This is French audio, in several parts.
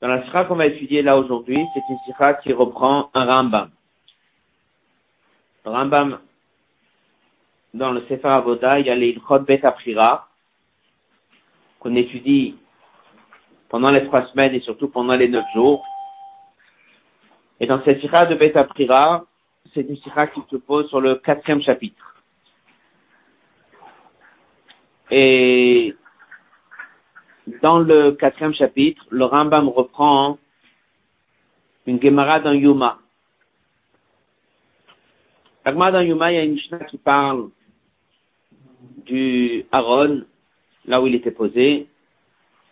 Dans la sira qu'on va étudier là aujourd'hui, c'est une sira qui reprend un Rambam. Rambam, dans le Sefer Avoda, il y a les Ilchot Bet qu'on étudie pendant les trois semaines et surtout pendant les neuf jours. Et dans cette sira de Bet Aprira, c'est une sira qui se pose sur le quatrième chapitre. Et dans le quatrième chapitre, le Rambam reprend une Gemara dans Yuma. La dans Yuma, il y a une Mishnah qui parle du Aaron, là où il était posé.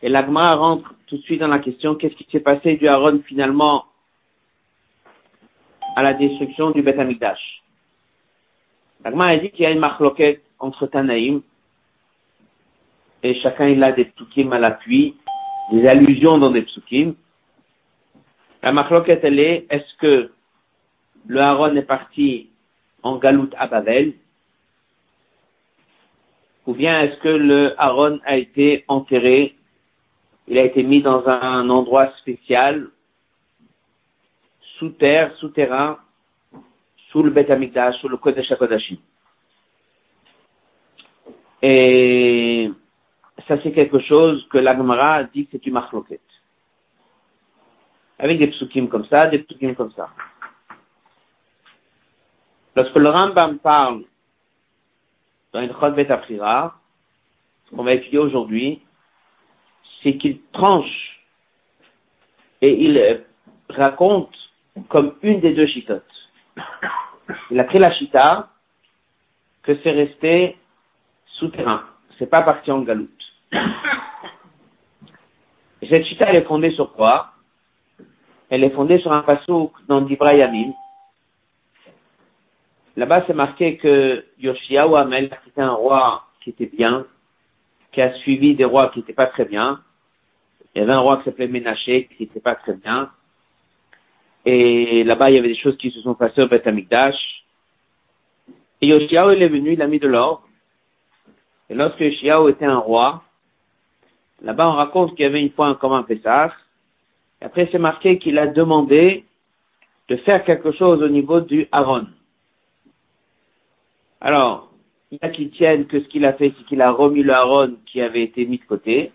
Et la rentre tout de suite dans la question, qu'est-ce qui s'est passé du Aaron finalement à la destruction du Beth Amikdash. La Gemara dit qu'il y a une marloquette entre Tanaïm, et chacun il a des psukim à l'appui, des allusions dans des psukim. La marloquette elle est, est-ce que le Aaron est parti en galoute à Babel, ou bien est-ce que le Aaron a été enterré, il a été mis dans un endroit spécial, sous terre, souterrain, sous le Beth sous le Kodesh HaKodashim? Et ça c'est quelque chose que l'Agmara dit que c'est une marloquette. Avec des psukim comme ça, des psukim comme ça. Lorsque le Rambam parle dans une Chod Bet Aprira, ce qu'on va étudier aujourd'hui, c'est qu'il tranche et il raconte comme une des deux chitotes. Il a pris la chita que c'est resté souterrain. C'est pas parti en galoute. Et cette chita, elle est fondée sur quoi? Elle est fondée sur un passouk dans d'Ibrahim. Là-bas, c'est marqué que Yoshiaou Amel, était un roi qui était bien, qui a suivi des rois qui n'étaient pas très bien. Il y avait un roi qui s'appelait Ménaché, qui n'était pas très bien. Et là-bas, il y avait des choses qui se sont passées au Beth Amikdash. Et Yoshiaou, il est venu, il a mis de l'or. Et lorsque Yoshiaou était un roi, là-bas, on raconte qu'il y avait une fois un commun Pessah. Et après, c'est marqué qu'il a demandé de faire quelque chose au niveau du Aaron. Alors, il y a qui tiennent que ce qu'il a fait, c'est qu'il a remis le Aaron qui avait été mis de côté.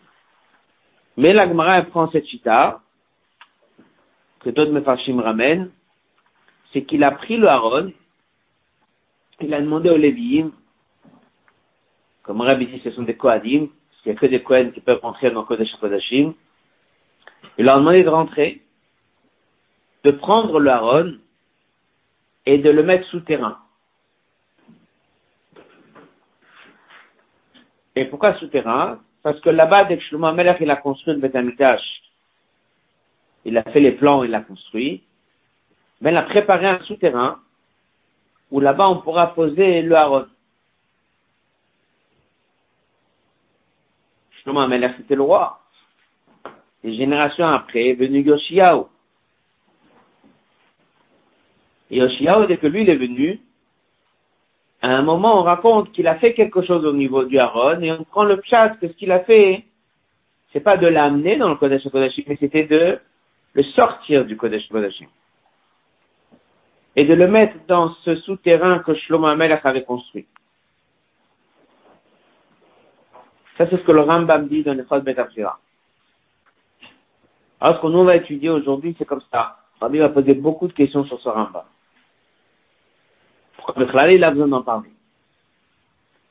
Mais la Gemara prend cette chita, que d'autres Mefarshim ramènent, c'est qu'il a pris le Aaron, il a demandé aux Lévi'im, comme Rabbi dit, ce sont des Kohadim, qu'il n'y a que des Kohen qui peuvent rentrer dans Kodesh Kodashim, il leur a demandé de rentrer, de prendre le Aaron et de le mettre souterrain. Et pourquoi souterrain? Parce que là-bas, dès que Shlomo Amelech, il a construit le Beth Amikdash, il a fait les plans, il l'a construit, mais il a préparé un souterrain où là-bas on pourra poser le Aaron. Shlomo Amelech, c'était le roi. Des générations après est venu Yoshiao. Yoshiao, dès que lui il est venu, à un moment, on raconte qu'il a fait quelque chose au niveau du Aaron, et on prend le chat que ce qu'il a fait, c'est pas de l'amener dans le Kodesh Kodashim, mais c'était de le sortir du Kodesh Kodashim. Et de le mettre dans ce souterrain que Shlomo Amelach avait construit. C'est ce que le Rambam dit dans le Chod Betafsira. Alors, ce que nous va étudier aujourd'hui, c'est comme ça. Rabbi va poser beaucoup de questions sur ce Rambam. Pourquoi le il a besoin d'en parler?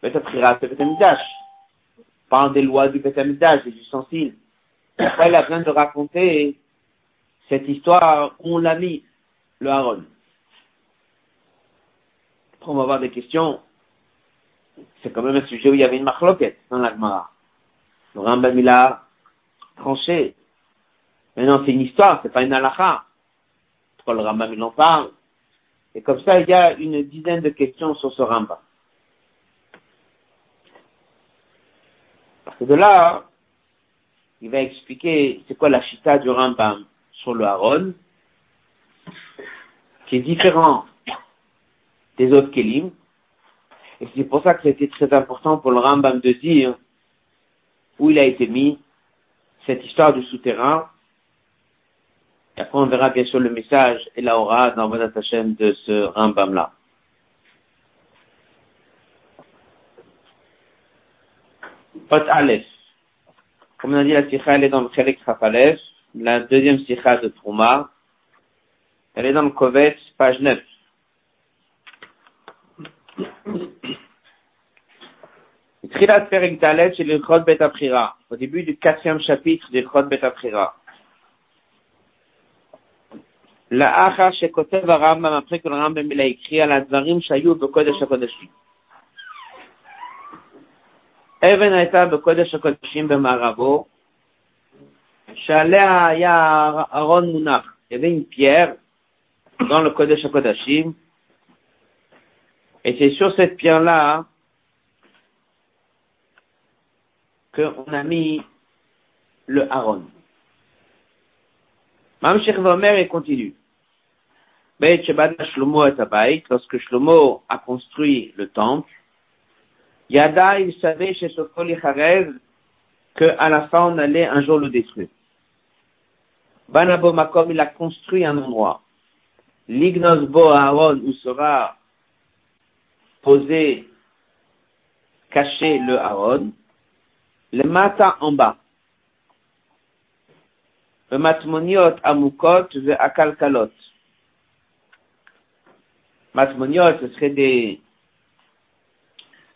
Betafsira, c'est Betamidash. Parle des lois du Betamidash, des ustensiles. Pourquoi il a besoin de raconter cette histoire où on l'a mis, le Aaron? Après, on va avoir des questions. C'est quand même un sujet où il y avait une marloquette dans l'Agmara. Le Rambam, il a tranché. Maintenant, c'est une histoire, c'est pas une halakha. Pourquoi le Rambam, il en parle? Et comme ça, il y a une dizaine de questions sur ce Rambam. Parce que de là, il va expliquer c'est quoi la chita du Rambam sur le Aaron, qui est différent des autres Kélim. Et c'est pour ça que c'était très important pour le Rambam de dire où il a été mis. cette histoire du souterrain. Et après, on verra bien sûr le message et la aura dans votre Hashem de ce Rambam-là. Pot Aleph. Comme on a dit, la sikha, elle est dans le Khelek Chafalef, la deuxième sikha de Trouma. Elle est dans le Kovetz, page 9. Trilat Perek Dalet, c'est le Chod Bet au début du quatrième chapitre du Chod Bet Aprira. La Acha Shekotev Rambam, après que le Rambam il a écrit à la Dvarim Shayu Bekodesh HaKodeshim. אבן הייתה בקודש הקודשים במערבו, שעליה היה ארון מונח. Il y avait une pierre dans le Kodesh HaKodashim, et c'est sur cette pierre-là qu'on a mis le Aaron. Mam Vomer et continue. Shlomo lorsque Shlomo a construit le temple, Yada, il savait chez Sokol Yacharev qu'à la fin on allait un jour le détruire. Banabo Makom, il a construit un endroit. Lignos Bo Aaron, où sera posé, caché le Aaron, le mata en bas. Le matmoniot amukot ve akalkalot. Matmoniot, ce serait des,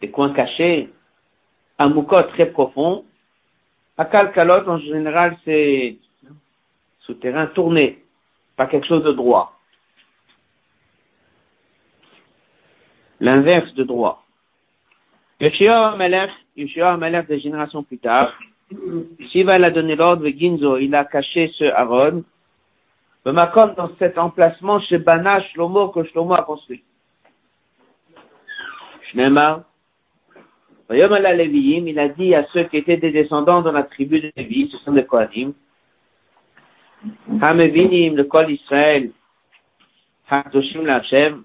des coins cachés. Amukot, très profond. Akalkalot, en général, c'est souterrain tourné, pas quelque chose de droit. L'inverse de droit. Yeshua Amalek, Yeshua Amalek des générations plus tard, Shiva a donné l'ordre, Ginzo, il a caché ce Aaron, Makom dans cet emplacement chez Bana Shlomo que Shlomo a construit. Shnemar, il a dit à ceux qui étaient des descendants dans la tribu de Lévi, ce sont des Kohanim, Hamevinim, le Kol Israël, Hadoshim Lachem,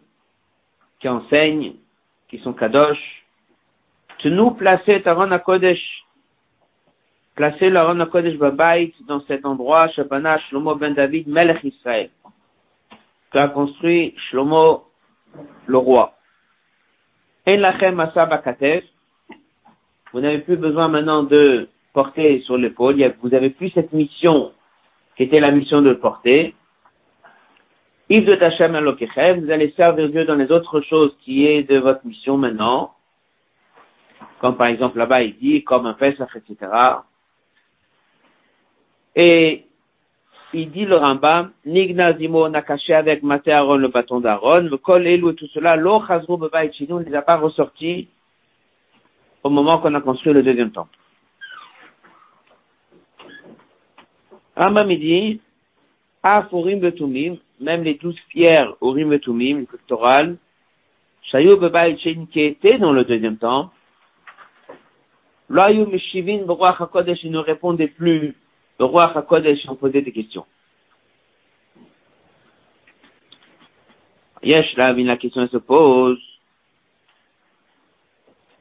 qui enseignent, qui sont Kadosh, nous placer Taron Kodesh, placer l'Aron Kodesh Babait dans cet endroit, Shabana Shlomo ben David, Melech Israël, qu'a construit Shlomo le roi. En lachem vous n'avez plus besoin maintenant de porter sur l'épaule, vous avez plus cette mission qui était la mission de porter. Vous allez servir Dieu dans les autres choses qui est de votre mission maintenant comme par exemple là-bas il dit, comme un Pesach, etc. Et il dit le Rambam, Nignazimo, on a caché avec Maté Aaron le bâton d'Aaron, le Elou et tout cela, l'O Chazrou Bebaï Chinou ne les a pas ressortis au moment qu'on a construit le deuxième temple. Rambam il dit, Afurim Betumim, même les douze pierres Urim Betumim, pectorales, Shayou Bebaï qui étaient dans le deuxième temple, Loyou Meshivin, le roi HaKodesh, ne répondait plus. Le roi HaKodesh, on posait des questions. Yesh, là, la question se pose.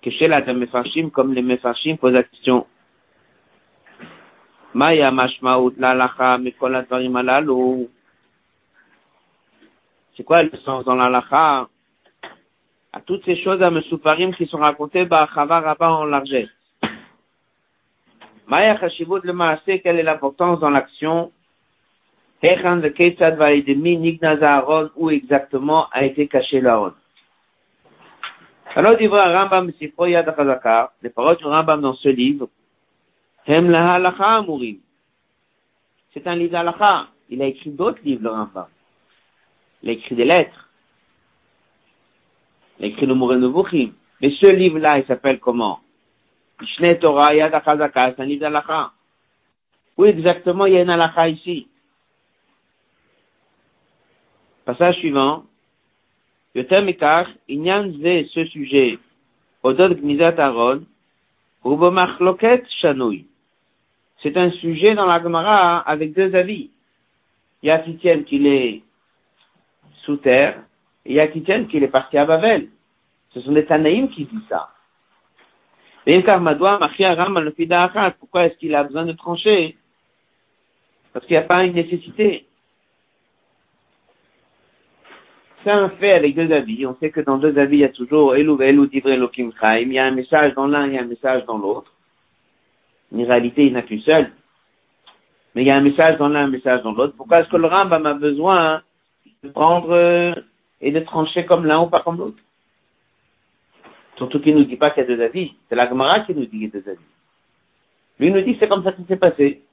Que chez la Mefarshim, comme les Mefarshim posent la question. Maya mashmaout l'alacha mikol advarim alalu. C'est quoi le sens dans l'alacha? À toutes ces choses à Mesouparim qui sont racontées par Chava Rabba en largesse. Maya Chashivut le Maasé, quelle est l'importance dans l'action Hechan de Ketzad Vaidemi Nignaz Aaron, où exactement a été caché l'Aaron. Alors, dit Rambam Sifro Yad Chazaka, les paroles du Rambam dans ce livre, Hem la halacha. C'est un livre d'halakha. Il a écrit d'autres livres, le Rambam. Il a des lettres. Il a écrit Mais ce livre-là, il s'appelle comment? Mishne Torah Yad Achazaka, c'est un livre d'Alacha. Où exactement il y a une Alacha ici? Passage suivant. Yotem Mikach, Inyan ce sujet, Odod Gnizat Aaron, Ubomachloket Shanui. C'est un sujet dans la Gemara avec deux avis. Il y a qui tiennent qu'il est sous terre, il y a qui tiennent qu'il est parti à Babel. Ce sont des Tanaïm qui disent ça. Pourquoi est-ce qu'il a besoin de trancher? Parce qu'il n'y a pas une nécessité. C'est un fait avec deux avis. On sait que dans deux avis, il y a toujours Elou Elou Chaim. Il y a un message dans l'un, il y a un message dans l'autre. En réalité, il n'y en a qu'une seule. Mais il y a un message dans l'un, un message dans l'autre. Pourquoi est-ce que le Rambam a besoin de prendre euh, et de trancher comme l'un ou pas comme l'autre Surtout qu'il ne nous dit pas qu'il y a deux avis. C'est la Gemara qui nous dit qu'il y a deux avis. Lui nous dit que c'est comme ça qu'il s'est passé.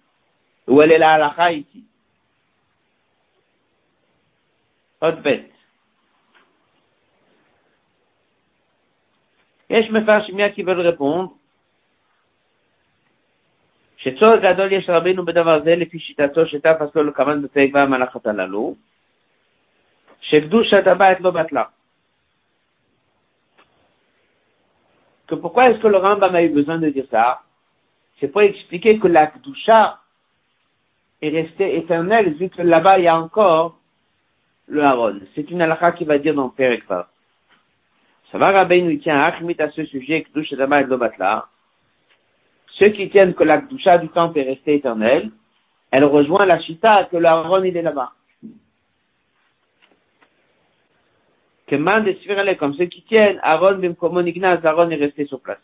Où elle est la halakha ici. Autre bête. יש מפרשים qui veulent répondre. שצורך גדול יש רבינו בדבר זה לפי שיטתו שתפס לו לכוון בפרק והמלאכת הללו, que pourquoi est-ce que le Rambam a eu besoin de dire ça? C'est pour expliquer que la Kdusha est restée éternelle vu que là-bas il y a encore le Haron. C'est une halakha qui va dire dans Perek Ça va, Rabbeinu, il tient à ce sujet, Kdusha Dama et Lobatla. Ceux qui tiennent que la Kdusha du temple est restée éternelle, elle rejoint la Shita que le Haron il est là-bas. Que man comme ceux qui tiennent, Aaron Bimkomon Ignaz, Aaron est resté sur place.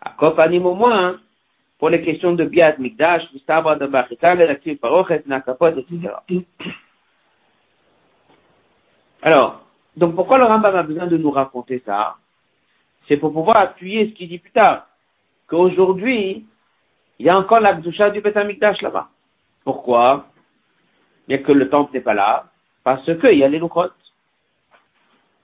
À Kopanim au moins, pour les questions de Biat Mikdash, de Parochet, Nakapot, etc. Alors, donc pourquoi le Rambam a besoin de nous raconter ça? C'est pour pouvoir appuyer ce qu'il dit plus tard, qu'aujourd'hui, il y a encore la Gdusha du Betamikdash là-bas. Pourquoi? A que le temple n'est pas là, parce qu'il y a les Luchot.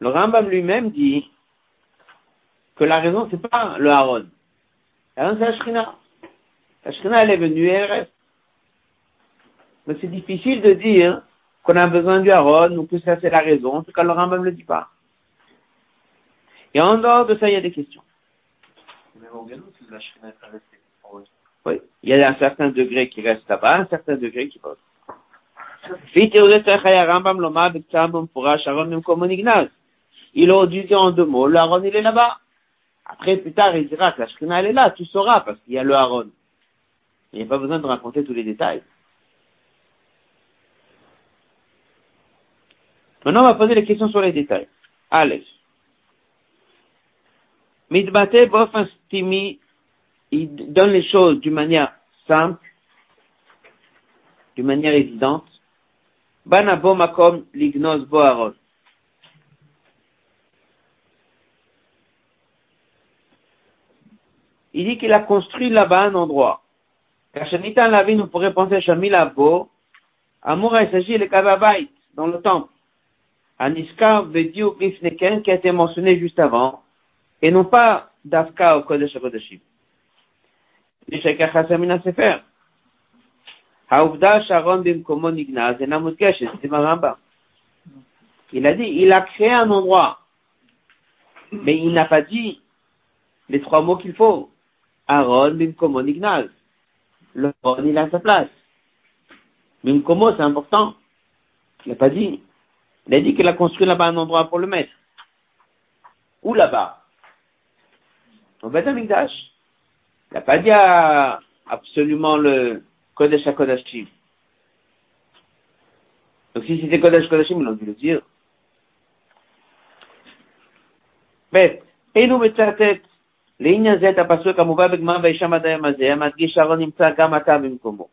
Le Rambam lui-même dit que la raison, c'est pas le Haron. La raison, c'est la Shrina. La Shrina, elle est venue et elle reste. Mais c'est difficile de dire qu'on a besoin du Haron ou que ça, c'est la raison. En tout cas, le Rambam ne le dit pas. Et en dehors de ça, il y a des questions. Oui, il y a un certain degré qui reste là-bas, un certain degré qui va. Il aurait dû dire en deux mots, le Aaron il est là-bas. Après, plus tard, il dira que la Shrina elle est là, tu sauras, parce qu'il y a le Aaron. Il n'y a pas besoin de raconter tous les détails. Maintenant, on va poser les questions sur les détails. Allez. Midbate bof il donne les choses d'une manière simple, d'une manière évidente. Makom lignos. Il dit qu'il a construit là-bas un endroit. Car la vie, nous pourrait penser à Shamilabo, amour. il s'agit de Kavabait, dans le temple. Aniska, Vediu, Neken, qui a été mentionné juste avant, et non pas Dafka au Kodesh Kodeshim. Les Shekha Hasamina Sefer. Il a dit, il a créé un endroit, mais il n'a pas dit les trois mots qu'il faut. Aaron bimkomo nignaz. Le Aaron, il a sa place. Bimkomo, c'est important. Il n'a pas dit. Il a dit qu'il a construit là-bas un endroit pour le mettre. Où là-bas? Au Beth. Il n'a pas dit absolument le Kodesh HaKodashim. Donc si c'était Kodesh HaKodashim, il aurait dû le dire. ב' אינו מצטט לעניין זה את הפסוק המובא בגמר וישם עד היום הזה, המדגיש שהארון נמצא גם עתה במקומו.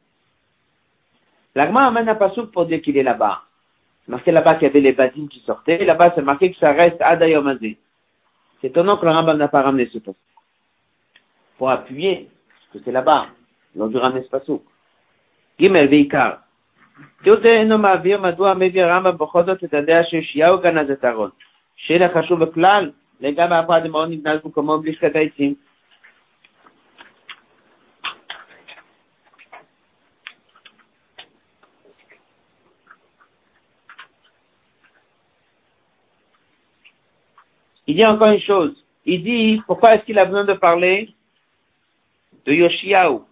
L'agma amène un pasuk pour dire qu'il est là-bas. Marqué là-bas qu'il y avait les bâtiments qui sortaient, là-bas c'est marqué que ça reste Adayom C'est étonnant que le Rambam n'a pas ramené ce pasuk pour appuyer que c'est là-bas, lors du Rames Pasuk. ועיקר Il dit encore une chose. Il dit, pourquoi est-ce qu'il a besoin de parler de Yoshiaou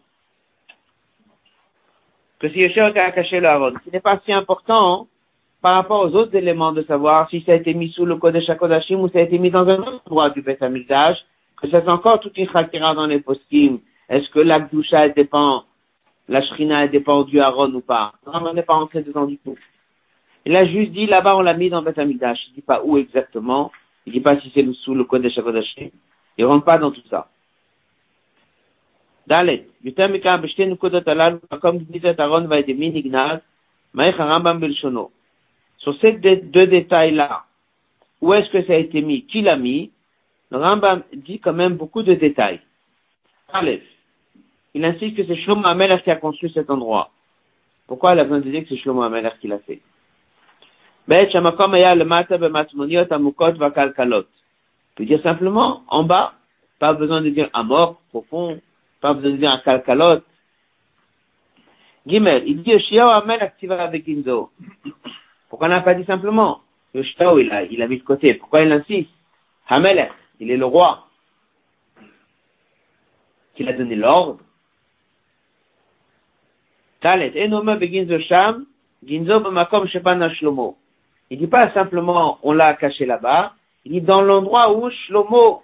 que si Yoshiaou a caché le Aaron. Ce n'est pas si important par rapport aux autres éléments de savoir si ça a été mis sous le Kodesh HaKodashim ou ça a été mis dans un autre endroit du Beth que c'est encore toute une chakira dans les poskim. Est-ce que la Gdusha dépend, la Shrina dépend du Aaron ou pas? Non, on n'est pas entré dedans du tout. Il a juste dit, là-bas, on l'a mis dans Beth. Il dit pas où exactement. Il dit pas si c'est sous le Kodesh HaKodashim. Il rentre pas dans tout ça. Dalet, Sur ces deux détails-là, où est-ce que ça a été mis, qui l'a mis, le Rambam dit quand même beaucoup de détails. Aleph, il insiste que c'est Shlomo Ameler qui a construit cet endroit. Pourquoi la a besoin de dire que c'est Shlomo Ameler qui l'a fait Bet Shamakom Aya le Mata Bematmoniot Amukot Vakalkalot. On peut dire simplement, en bas, pas besoin de dire à profond, pas besoin de dire akalkalot. Gimel, il dit Yoshiao Amelach tiva avec Inzo. Pourquoi on n'a pas dit simplement Yoshiao, il a, il a mis de côté. Pourquoi il insiste Hamelech, il est le roi. Qu'il a donné l'ordre. Talet, enoma beginzo sham, ginzo b'makom shepana shlomo. Il dit pas simplement on l'a caché là-bas, il dit dans l'endroit où Shlomo,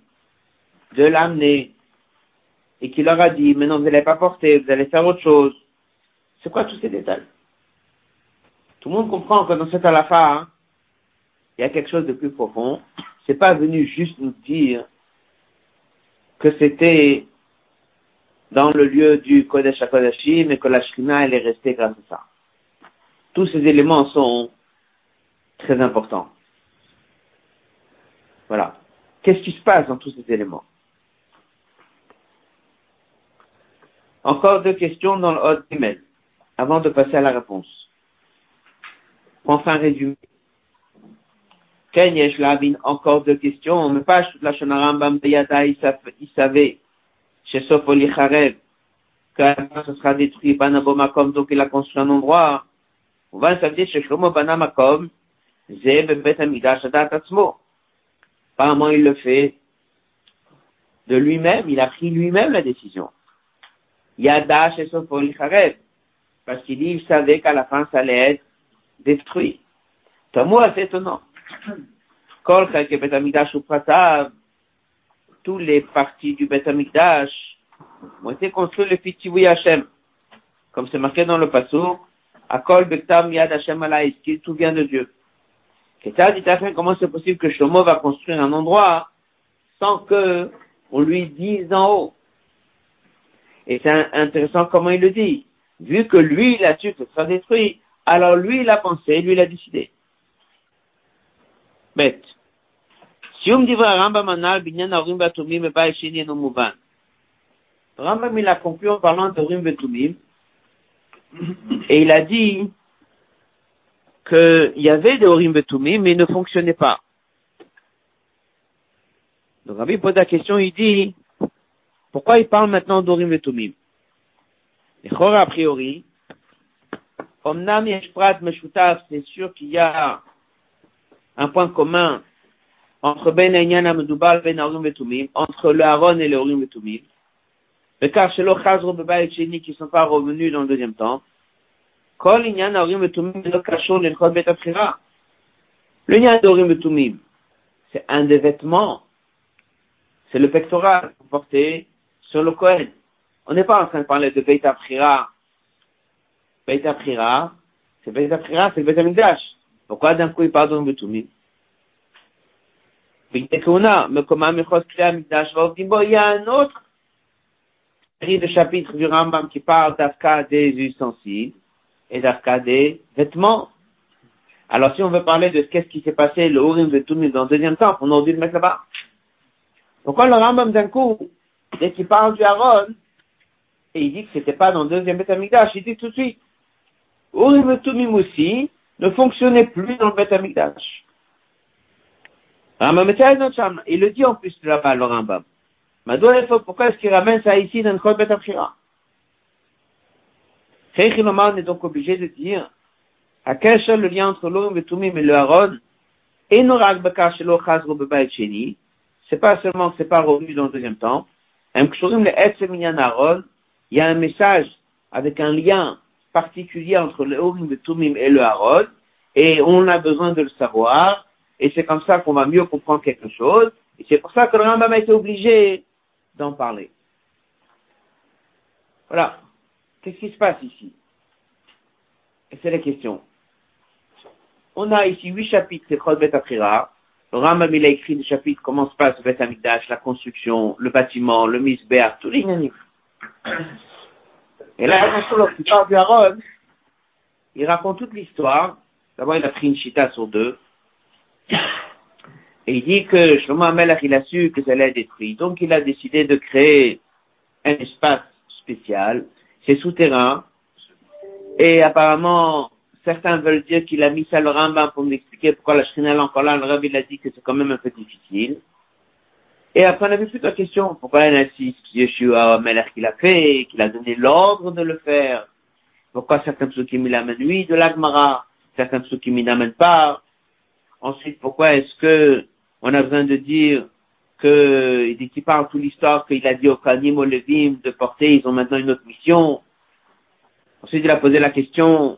de l'amener et qu'il leur a dit, mais non, vous n'allez pas porter, vous allez faire autre chose. C'est quoi tous ces détails? Tout le monde comprend que dans cette alafa, hein, il y a quelque chose de plus profond. C'est pas venu juste nous dire que c'était dans le lieu du Kodesh HaKodashim et que la Shrina, elle est restée grâce à ça. Tous ces éléments sont très importants. Voilà. Qu'est-ce qui se passe dans tous ces éléments? Encore deux questions dans le Hot email, avant de passer à la réponse. Enfin résumé. Ken Yesh Lavin, encore deux questions. Mais pas la Shonarambam Beyata, il savait, chez Sofoli Charev, que ce sera détruit, Banabomakom, donc il a construit un endroit. On va s'appeler chez Shlomo Banamakom, Zeb Bet Amidash Atzmo. Apparemment, il le fait de lui-même, il a pris lui-même la décision. Yada chez Sofoli Charev. Parce qu'il dit, il savait qu'à la fin, ça allait être détruit. moi, c'est étonnant. Kol que Bet Amikdash ou tous les parties du Bet Amikdash ont été construits le Fitivoui Hashem. Comme c'est marqué dans le Passouk, Akol Bektam Yad Hashem Alaïs, tout vient de Dieu. Qu'est-ce dit comment c'est possible que Shlomo va construire un endroit sans que on lui dise en haut? Et c'est intéressant comment il le dit. Vu que lui, il a su que ce sera détruit, alors lui, il a pensé, lui, il a décidé. Bête. Sium divra Rambam anal binyan aurim batumim et baishin yenomouban. Rambam, il a conclu en parlant d'aurim batumim. Et il a dit qu'il y avait des aurim batumim, mais ils ne fonctionnaient pas. Donc Rabbi pose la question, il dit, pourquoi il parle maintenant d'Orim Et a priori, Omnam Yeshprat Meshutaf, c'est sûr qu'il y a un point commun entre Ben Einyan Amdubal Ben Arum Vetumim, entre le Aaron et le Urim Vetumim. Le car chez Chazro Bebaït Sheni qui ne sont pas revenus dans le deuxième temps. Kol Inyan Arum Vetumim le Kachon l'Elchot Bet Afrira. Le Inyan d'Urim Vetumim, c'est un des vêtements. C'est le pectoral porté sur le Kohen. On n'est pas en train de parler de Beit Afrira Beit Aprira, c'est Beit Aprira, c'est Beit Amikdash. Pourquoi d'un coup il parle d'Urim Betumim il y a un autre série de chapitres du Rambam qui parle d'Afka des ustensiles et d'Afka des vêtements. Alors si on veut parler de qu'est-ce qui s'est passé, le Urim de dans le deuxième temps, on aurait dû le mettre là-bas. Pourquoi le Rambam d'un coup, dès qu'il parle du Aaron, et il dit que c'était pas dans le deuxième Beth Amikdash, il dit tout de suite, Urim de Tumim aussi ne fonctionnait plus dans le Beth Amikdash. Il le dit en plus là-bas, le Rambam. Pourquoi est-ce qu'il ramène ça ici dans le Kol Bet Amshira? Est donc obligé de dire à quel seul le lien entre l'Urim et le Aaron et Norak Bakar Shelo Chazro Bebayit Sheni c'est pas seulement que c'est pas revenu dans le deuxième temps, il y a un message avec un lien particulier entre le Urim, le Tumim et le Aaron, et on a besoin de le savoir, et c'est comme ça qu'on va mieux comprendre quelque chose, et c'est pour ça que le Rambam a été obligé d'en parler. Voilà. Qu'est-ce qui se passe ici? Et c'est la question. On a ici huit chapitres, c'est Bet Aprira, le Rambam, il a écrit des chapitres, comment se passe le Beth Amikdash, la construction, le bâtiment, le misbeh, tous les gagnants. Et là, lorsqu'il parle du il raconte toute l'histoire. D'abord, il a pris une chita sur deux. Et il dit que Shlomo Amelach, il a su que ça allait être détruit. Donc, il a décidé de créer un espace spécial. C'est souterrain. Et apparemment, certains veulent dire qu'il a mis ça le Rambam pour nous expliquer pourquoi la Shrina est encore là. Le Rabbi il a dit que c'est quand même un peu difficile. Et après, on avait plus la question. Pourquoi il insiste Yeshua Meller qu'il a fait, qu'il a donné l'ordre de le faire? Pourquoi certains psukim il amènent lui de l'Agmara, certains psukim il n'amènent pas? Ensuite, pourquoi est-ce que on a besoin de dire que, il dit qu'il parle toute l'histoire qu'il a dit au Kanim, au Levim de porter, ils ont maintenant une autre mission? Ensuite, il a posé la question,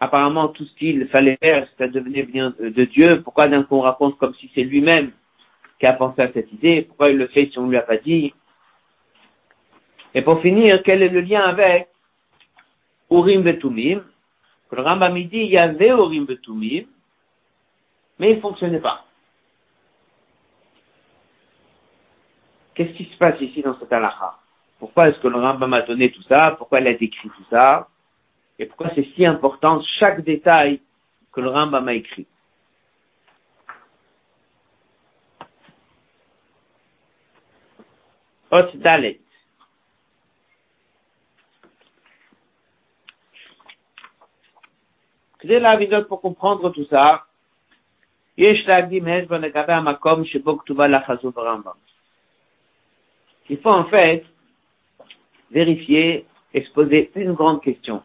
apparemment tout ce qu'il fallait faire, ça devenait bien de Dieu. Pourquoi d'un coup on raconte comme si c'est lui-même qui a pensé à cette idée? Pourquoi il le fait si on ne lui a pas dit? Et pour finir, quel est le lien avec Urim Betumim? Le Rambam dit il y avait Urim Betumim, mais il ne fonctionnait pas. Qu'est-ce qui se passe ici dans cette halakha? Pourquoi est-ce que le Rambam a donné tout ça? Pourquoi il a décrit tout ça? et pourquoi c'est si important chaque détail que le Rambam a écrit. Hot Dalet. כדי להבין זאת pour comprendre tout ça, יש להקדים הסבר לגבי המקום שבו כתובה לחזות הרמב"ם. Il faut en fait vérifier et se poser une grande question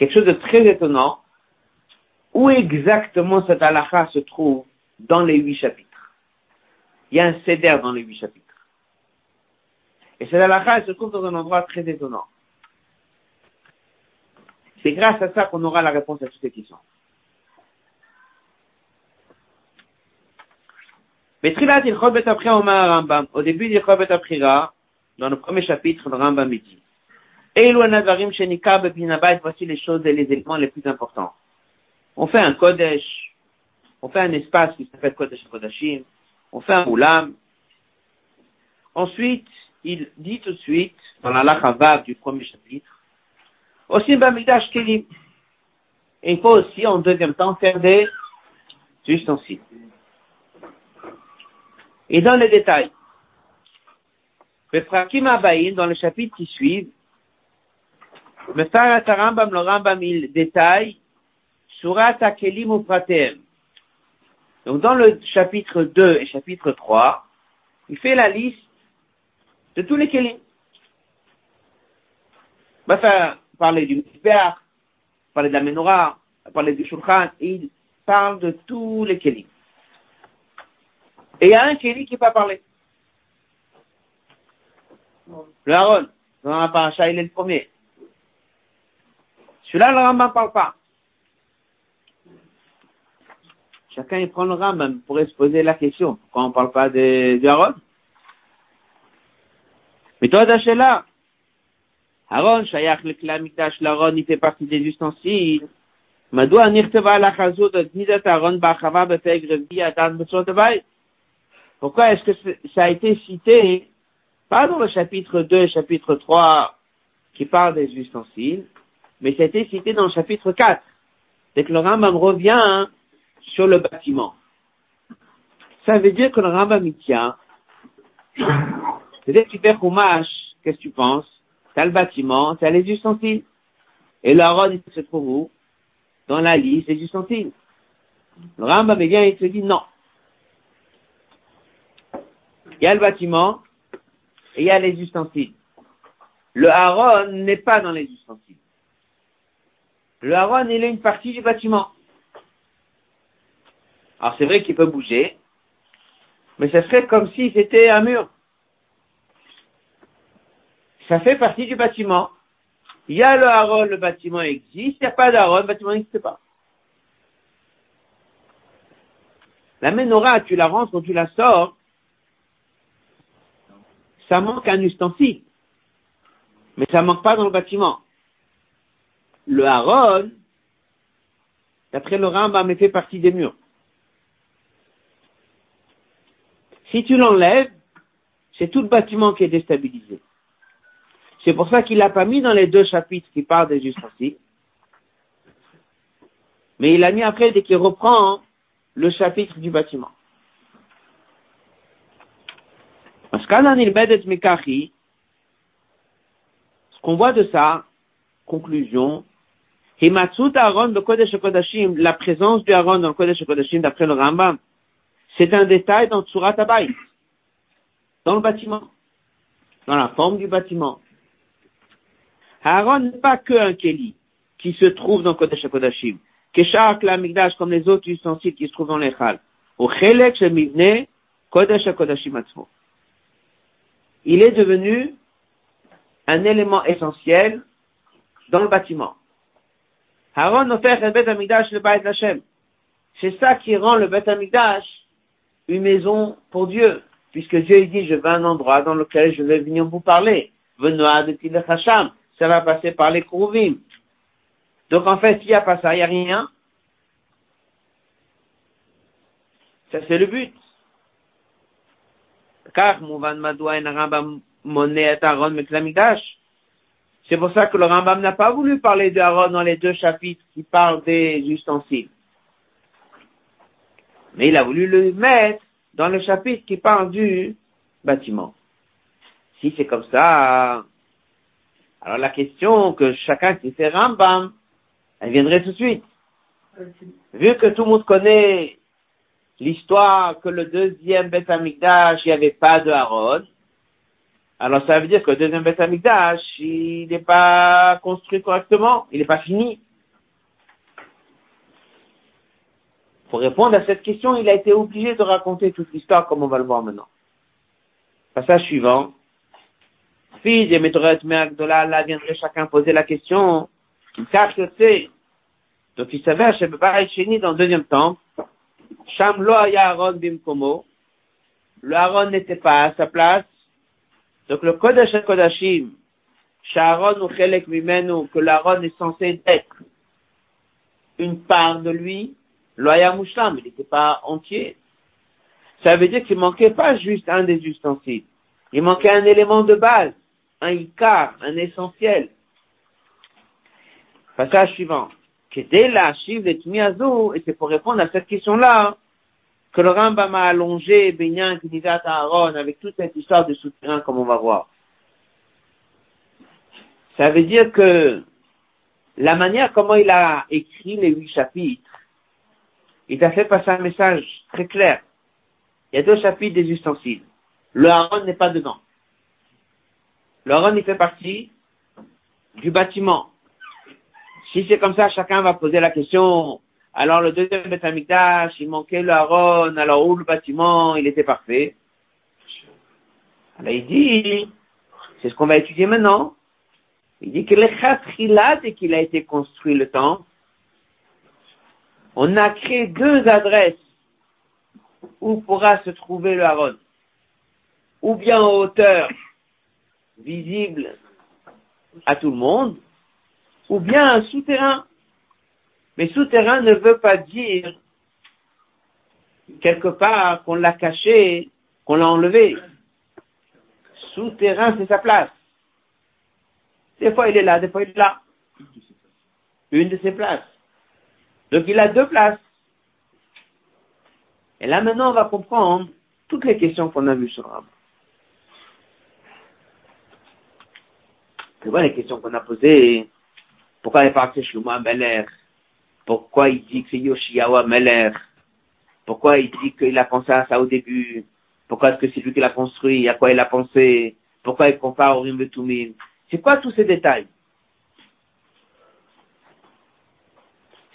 quelque chose de très étonnant. Où exactement cette halakha se trouve dans les huit chapitres? Il y a un céder dans les huit chapitres. Et cette halakha se trouve dans un endroit très étonnant. C'est grâce à ça qu'on aura la réponse à toutes ces questions. Au début du Chobet Aprira, dans le premier chapitre de Rambam dit voici les choses et les éléments les plus importants. On fait un Kodesh, on fait un espace qui s'appelle Kodesh Kodashim, on fait un Oulam. Ensuite, il dit tout de suite, dans la Lachavav du premier chapitre, aussi Bamidash Kelim. Et il faut aussi, en deuxième temps, faire des ustensiles. Et dans les détails, dans le chapitre qui suit, Rambam, le Rambam, il détaille Surat Akelim ou Pratem. Donc, dans le chapitre 2 et chapitre 3, il fait la liste de tous les Kelim. Il va parler du Mizbeach, parler de la Menorah, parler du Shulchan, il parle de tous les Kelim. Et il y a un Kelim qui va parler. Le Aaron, dans la paracha, il est le premier. Celui-là, le Rambam ne parle pas. Chacun il prend le Rambam pourrait se poser la question. Pourquoi on ne parle pas de, de Aaron Mais toi, là. Aaron, Shayach le Klamikdash, l'Aaron, il fait partie des ustensiles. Pourquoi est-ce que ça a été cité, pas dans le chapitre 2 chapitre 3, qui parle des ustensiles, mais c'était cité dans le chapitre 4. c'est que le Rambam revient sur le bâtiment. Ça veut dire que le Rambam y tient. C'est-à-dire que tu qu'est-ce que tu penses? T'as le bâtiment, t'as les ustensiles. Et le il se trouve où? Dans la liste des ustensiles. Le Rambam vient et il te dit non. Il y a le bâtiment et il y a les ustensiles. Le Aaron n'est pas dans les ustensiles. Le Aaron, il est une partie du bâtiment. Alors c'est vrai qu'il peut bouger, mais ça serait comme si c'était un mur. Ça fait partie du bâtiment. Il y a le Aaron, le bâtiment existe. Il n'y a pas d'Aaron, le bâtiment n'existe pas. La menorah, tu la rentres ou tu la sors, ça manque un ustensile. Mais ça manque pas dans le bâtiment. Le Aaron, d'après le Rambam, fait partie des murs. Si tu l'enlèves, c'est tout le bâtiment qui est déstabilisé. C'est pour ça qu'il l'a pas mis dans les deux chapitres qui parlent des ustensiles. Mais il l'a mis après dès qu'il reprend le chapitre du bâtiment. Parce ce qu'on voit de ça, conclusion, Aaron Kodesh la présence du Aaron dans le Kodesh Kodashim d'après le Rambam, c'est un détail dans Tsurat Abayit, dans le bâtiment, dans la forme du bâtiment. Aaron n'est pas que un Keli qui se trouve dans Kodesh Kodashim, Keshak l'Amigdash comme les autres ustensiles qui se trouvent dans les Chal. Au Chelek Shemivne Kodesh Kodashim Atzmo il est devenu un élément essentiel dans le bâtiment. Aaron le le C'est ça qui rend le Beth Amikdash une maison pour Dieu, puisque Dieu dit, je veux un endroit dans lequel je vais venir vous parler. Ça va passer par les Krouvim. Donc en fait, s'il n'y a pas ça, il n'y a rien. Ça c'est le but. C'est pour ça que le Rambam n'a pas voulu parler d'Aaron dans les deux chapitres qui parlent des ustensiles. Mais il a voulu le mettre dans le chapitre qui parle du bâtiment. Si c'est comme ça, alors la question que chacun qui fait Rambam, elle viendrait tout de suite. Vu que tout le monde connaît l'histoire que le deuxième Beth Amikdash, il n'y avait pas de Aaron. Alors ça veut dire que le deuxième Beth Amikdash, il n'est pas construit correctement, il n'est pas fini. Pour répondre à cette question, il a été obligé de raconter toute l'histoire comme on va le voir maintenant. Passage suivant. Fils et Metoret Mergdola, là viendrait chacun poser la question. Donc il s'avère chez Chéni dans le deuxième temple Aaron bimkomo. Le Aaron n'était pas à sa place. Donc le Kodesh Kodashim, Sharon ou Chelek Mimenu, que l'Aaron est censé être une part de lui, Loya Mushlam, il n'était pas entier. Ça veut dire qu'il manquait pas juste un des ustensiles. Il manquait un élément de base, un ikar, un essentiel. Passage suivant et c'est pour répondre à cette question-là, que le Rambam a allongé Benyan Kinizat Aaron avec toute cette histoire de souterrain comme on va voir. Ça veut dire que la manière comment il a écrit les huit chapitres, il a fait passer un message très clair. Il y a deux chapitres des ustensiles. Le Aaron n'est pas dedans. Le Aaron, il fait partie du bâtiment. Si c'est comme ça, chacun va poser la question. Alors le deuxième Beth il manquait le Aaron, alors où le bâtiment, il était parfait. Alors il dit, c'est ce qu'on va étudier maintenant. Il dit que le Khatrilat, dès qu'il a été construit le temps, on a créé deux adresses où pourra se trouver le Aaron. Ou bien en hauteur, visible à tout le monde, ou bien un souterrain. Mais souterrain ne veut pas dire quelque part qu'on l'a caché, qu'on l'a enlevé. Souterrain, c'est sa place. Des fois il est là, des fois il est là. Une de ses places. Donc il a deux places. Et là maintenant on va comprendre toutes les questions qu'on a vues sur Rambam. C'est voilà les questions qu'on a posées? Pourquoi est parti Shlomo Meller Pourquoi il dit que c'est Yoshiawa Meller? Pourquoi il dit qu'il a pensé à ça au début? Pourquoi est-ce que c'est lui qui l'a construit? À quoi il a pensé? Pourquoi il compare au Rimbetumim C'est quoi tous ces détails?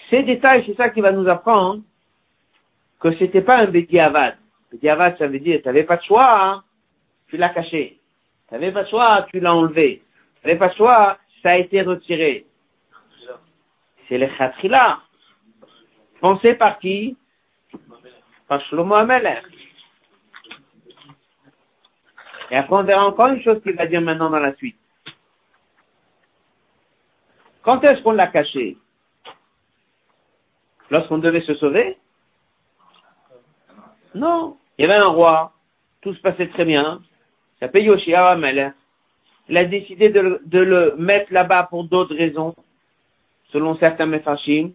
Ces détails, c'est ça qui va nous apprendre que c'était pas un Bediavad. Bediavad, ça veut dire, tu n'avais pas de choix, hein, tu l'as caché. Tu n'avais pas de choix, tu l'as enlevé. Tu n'avais pas de choix, ça a été retiré. C'est le Khatrila. Pensé par qui? Par Shlomo Ameler. Et après, on verra encore une chose qu'il va dire maintenant dans la suite. Quand est-ce qu'on l'a caché? Lorsqu'on devait se sauver? Non. Il y avait un roi. Tout se passait très bien. Il s'appelait Yoshia Ameler. Il a décidé de, le mettre là-bas pour d'autres raisons selon certains Mephashim,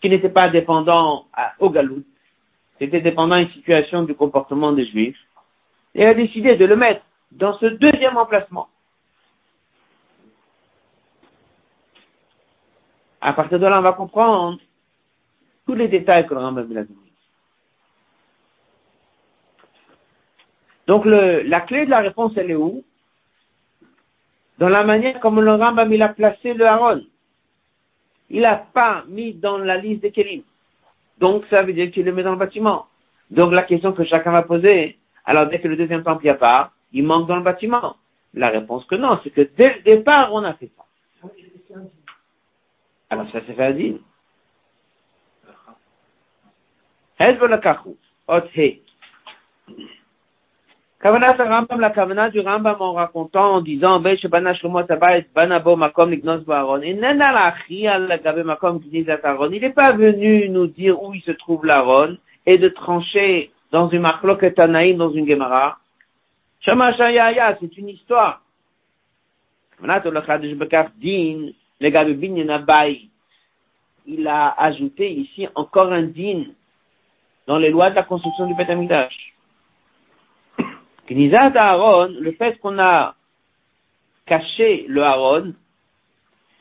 qui n'étaient pas dépendants au Galout, c'était dépendant une situation du comportement des Juifs, et a décidé de le mettre dans ce deuxième emplacement. À partir de là, on va comprendre tous les détails que le Rambam a donné. Donc, le, la clé de la réponse, elle est où? Dans la manière comme le Rambam il a placé le Haron il n'a pas mis dans la liste des Kélim. Donc, ça veut dire qu'il le met dans le bâtiment. Donc, la question que chacun va poser, alors dès que le deuxième temple n'y a pas, il manque dans le bâtiment. La réponse que non, c'est que dès le départ, on a fait ça. Alors, ça s'est fait à dire. Kavanat Rambam, la Kavanat du Rambam en racontant, en disant, Ben Shebana Shlomo Tabayit, Banabo Makom Lignos Baron. Et Lachi al Gabe Makom Aaron. Il n'est pas venu nous dire où il se trouve l'Aaron et de trancher dans une marloque Tanaïm, dans une Gemara. Shama c'est une histoire. Kavanat Olachadish Bekaf Din, le Gabe Binyan. Il a ajouté ici encore un din dans les lois de la construction du Beth Knizat Aaron, le fait qu'on a caché le Aaron,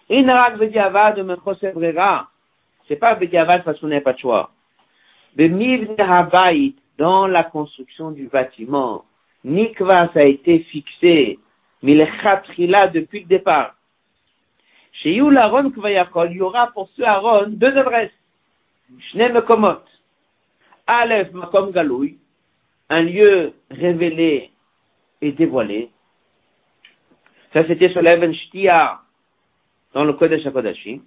Inarak Bediavad de Brera, c'est pas Bediavad parce qu'on n'a pas de choix. dans la construction du bâtiment, Nikva, ça a été fixé, Milchatrila depuis le départ. Chez Yul Aaron Kvayakol, il y aura pour ce Aaron deux adresses. Shne Mekomot. Aleph Makom Galoui, un lieu révélé et dévoilé. Ça, c'était sur l'Even Shtia, dans le Kodesh HaKodashim.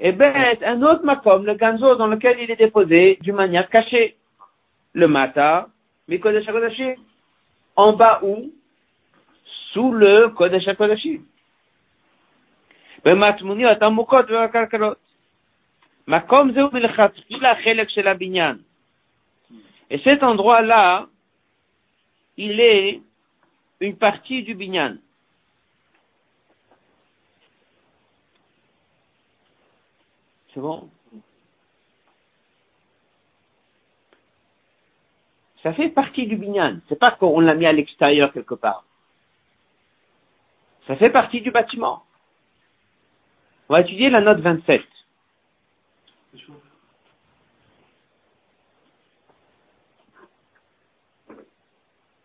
Et ben, un autre makom, le ganzo, dans lequel il est déposé d'une manière cachée. Le mata, mais Kodesh HaKodashim. En bas où? Sous le Kodesh HaKodashim. במטמוני התעמוקות והכלכלות. מקום זהו מלכתחילה חלק של הבניין. et cet endroit-là, il est une partie du binyan. C'est bon? Ça fait partie du binyan. C'est pas qu'on l'a mis à l'extérieur quelque part. Ça fait partie du bâtiment. On va étudier la note 27.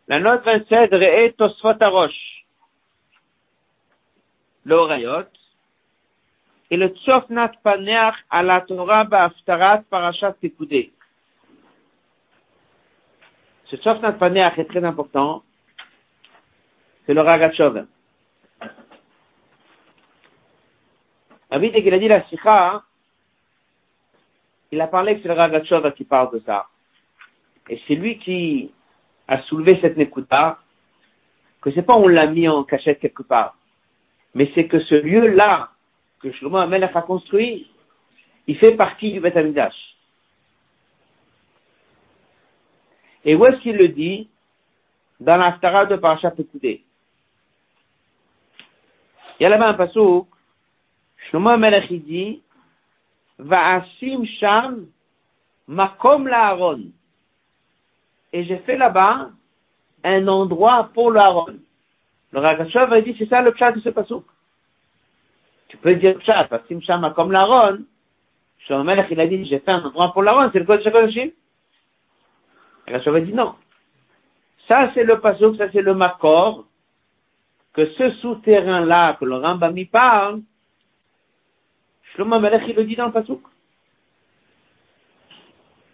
La note 27, Re'e Tosfot Arosh. L'Orayot. Et le Tzofnat Paneach à la Torah Ba'aftarat Parashat Pekudé. Ce Tzofnat Paneach est très important. C'est le Ragachov. David, dès qu'il a dit la Sikha, il a parlé que c'est le Ragachov qui parle de ça. Et c'est lui qui à soulever cette Nekuta, que c'est pas on l'a mis en cachette quelque part, mais c'est que ce lieu-là, que Shlomo Amelech a construit, il fait partie du Beth Amidash. Et où est-ce qu'il le dit? Dans l'Aftara de Parashat Pekudé. Il y a là-bas un passage, Shlomo Amelech il dit, Va'asim sham makom la'aron. Et j'ai fait là-bas un endroit pour l'Aaron. Le Ragashov a dit, c'est ça le chat de ce pasuk. Tu peux dire chat, Va'asim sham makom la'aron. Shlomo il a dit, j'ai fait un endroit pour l'Aaron, c'est le code de Shakodashim. Ragashov a dit non. Ça, c'est le pasuk, ça, c'est le makor, que ce souterrain-là, que le Rambam y parle, Shlomo Melech, il le dit dans le pasuk.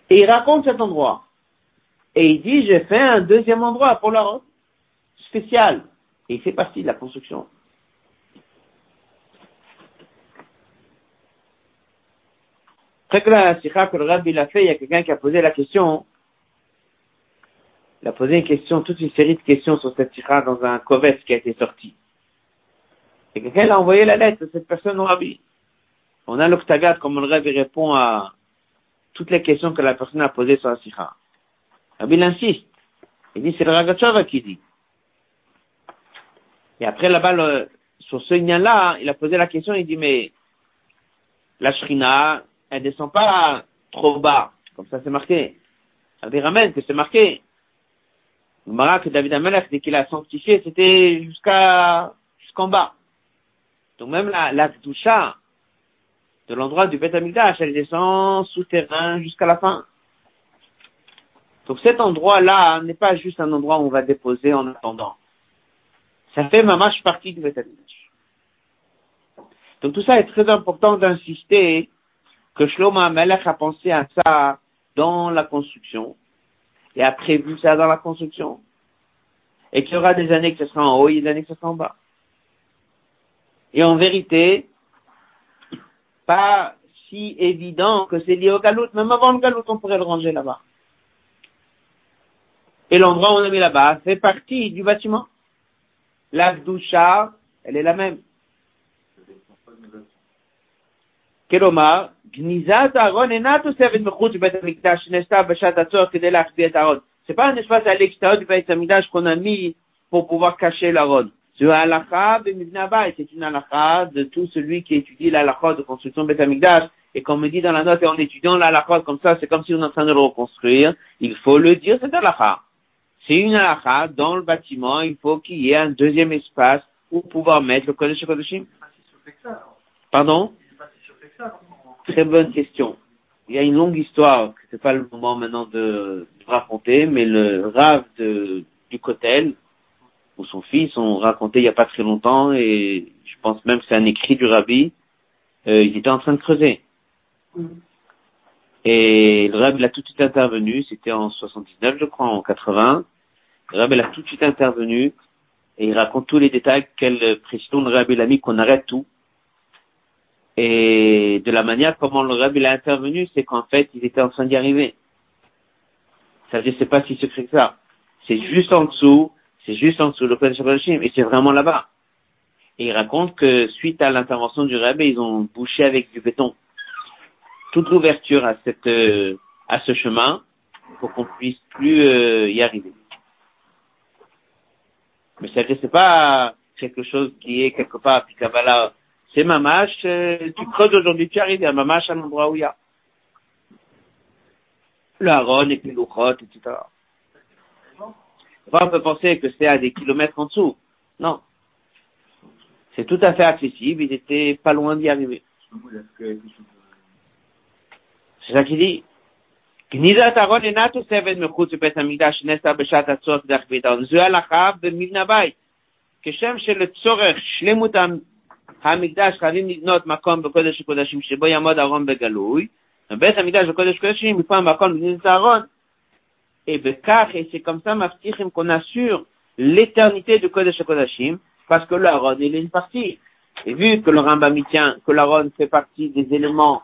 Et il raconte cet endroit. Et il dit, j'ai fait un deuxième endroit pour l'Aaron, spécial. Et il fait partie de la construction. Très que la sikha que le rabbi l'a fait, il y a quelqu'un qui a posé la question, il a posé une question, toute une série de questions sur cette sikha dans un kovetz qui a été sorti. Et quelqu'un a envoyé la lettre de cette personne au rabbi. On a l'octagat comme le rabbi répond à toutes les questions que la personne a posées sur la sikha. Rabbi insiste. Il dit, c'est le Ragachova qui dit. Et après, là-bas, sur ce lien-là, il a posé la question, il dit, mais la shrina, elle descend pas trop bas. Comme ça, c'est marqué. Elle ramène que c'est marqué. Le Mara que David Amelech, dès qu'il a sanctifié, c'était jusqu'à, jusqu'en bas. Donc même la, la doucha de l'endroit du Beth Amikdash, elle descend souterrain jusqu'à la fin. Donc cet endroit-là n'est pas juste un endroit où on va déposer en attendant. Ça fait ma marche partie du Beth Amikdash. Donc tout ça est très important d'insister que Shlomo Amelech a pensé à ça dans la construction et a prévu ça dans la construction. Et qu'il y aura des années que ce sera en haut et des années que ce sera en bas. Et en vérité, pas si évident que c'est lié au galout. Même avant le galout, on pourrait le ranger là-bas. Et l'endroit où on a mis là-bas fait partie du bâtiment. La doucha, elle est la même. כלומר, גניזת הארון אינה תוספת מחוץ לבית המקדש שנעשתה בשעת הצורך כדי להחביא את הארון. C'est pas un espace à l'extérieur du Beit Hamikdash qu'on a mis pour pouvoir cacher l'aron. C'est halakha c'est une halakha de tout celui qui étudie l'halakha de construction Beit Hamikdash. Et comme me dit dans la note, et en étudiant l'halakha comme ça, c'est comme si on est en train de le reconstruire. Il faut le dire, c'est halakha. C'est une halakha, dans le bâtiment, il faut qu'il y ait un deuxième espace pour pouvoir mettre le Kodesh Kodeshim. Pardon? Très bonne question. Il y a une longue histoire, c'est pas le moment maintenant de, raconter, mais le rave de, du Kotel, ou son fils, ont raconté il y a pas très longtemps, et je pense même que c'est un écrit du rabbi, euh, il était en train de creuser. Et le rabbi a tout de suite intervenu, c'était en 79 je crois, en 80. Rabbi a tout de suite intervenu, et il raconte tous les détails, quelle pression le rabbi l'a mis qu'on arrête tout et de la manière comment le Rabbi a intervenu, c'est qu'en fait, ils étaient en train d'y arriver. Ça dire, c'est pas si que ça. C'est juste en dessous, c'est juste en dessous le Kodesh et c'est vraiment là-bas. Et il raconte que suite à l'intervention du Rabbi, ils ont bouché avec du béton toute l'ouverture à cette, euh, à ce chemin pour qu'on puisse plus euh, y arriver. Mais c'est pas quelque chose qui est quelque part applicable là c'est Mamash, euh, tu creuses aujourd'hui, tu arrives à Mamash à l'endroit où il y a. Le Haron et puis l'Ukhot, etc. on peut penser que c'est à des kilomètres en dessous. Non. C'est tout à fait accessible, ils étaient pas loin d'y arriver. C'est ça qu'il dit. גניזת ארון אינה תוספת מחוץ לבית המקדש שנעשתה בשעת הצורך להחביא את הארון. זו הלכה במבנה הבית. כשם שלצורך שלמות המקדש חייבים לבנות מקום בקודש הקודשים שבו יעמוד אהרון בגלוי, ובית המקדש בקודש הקודשים מפה מקום בגנזת אהרון, et בכך, et c'est comme ça, מבטיחים qu'on assure l'éternité du Kodesh HaKodashim, parce que l'Aaron, il est une partie. Et vu que le Rambam tient que l'Aaron fait partie des éléments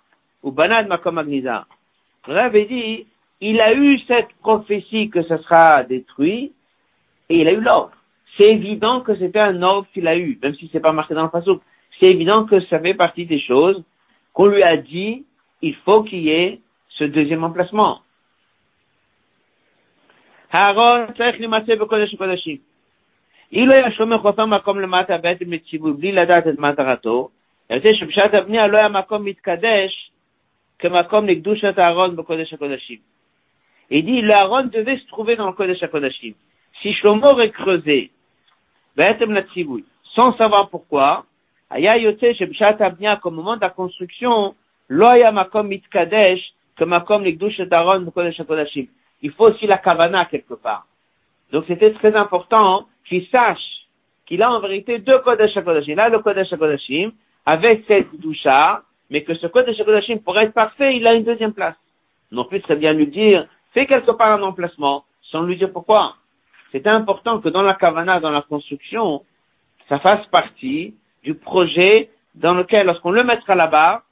ou banad makom. Le avait dit, il a eu cette prophétie que ce sera détruit, et il a eu l'ordre. C'est évident que c'était un ordre qu'il a eu, même si c'est pas marqué dans le fasouk. C'est évident que ça fait partie des choses qu'on lui a dit, il faut qu'il y ait ce deuxième emplacement. Il dit, l'Aaron devait se trouver dans le Kodesh HaKodashim. Si Shlomo aurait creusé, sans savoir pourquoi, Aya Yote qu'au moment de la construction, Loya Makom Mitkadesh, que Makom Likdush Aaron Kodesh HaKodashim. Il faut aussi la Kavana quelque part. Donc c'était très important qu'il sache qu'il a en vérité deux Kodesh HaKodashim. Là, le Kodesh HaKodashim, avec cette doucha, mais que ce Kodesh HaKodashim, pour être parfait, il a une deuxième place. Non plus très bien lui dire, fais quelque part un emplacement, sans lui dire pourquoi. C'est important que dans la Kavana, dans la construction, ça fasse partie du projet dans lequel, lorsqu'on le mettra là-bas,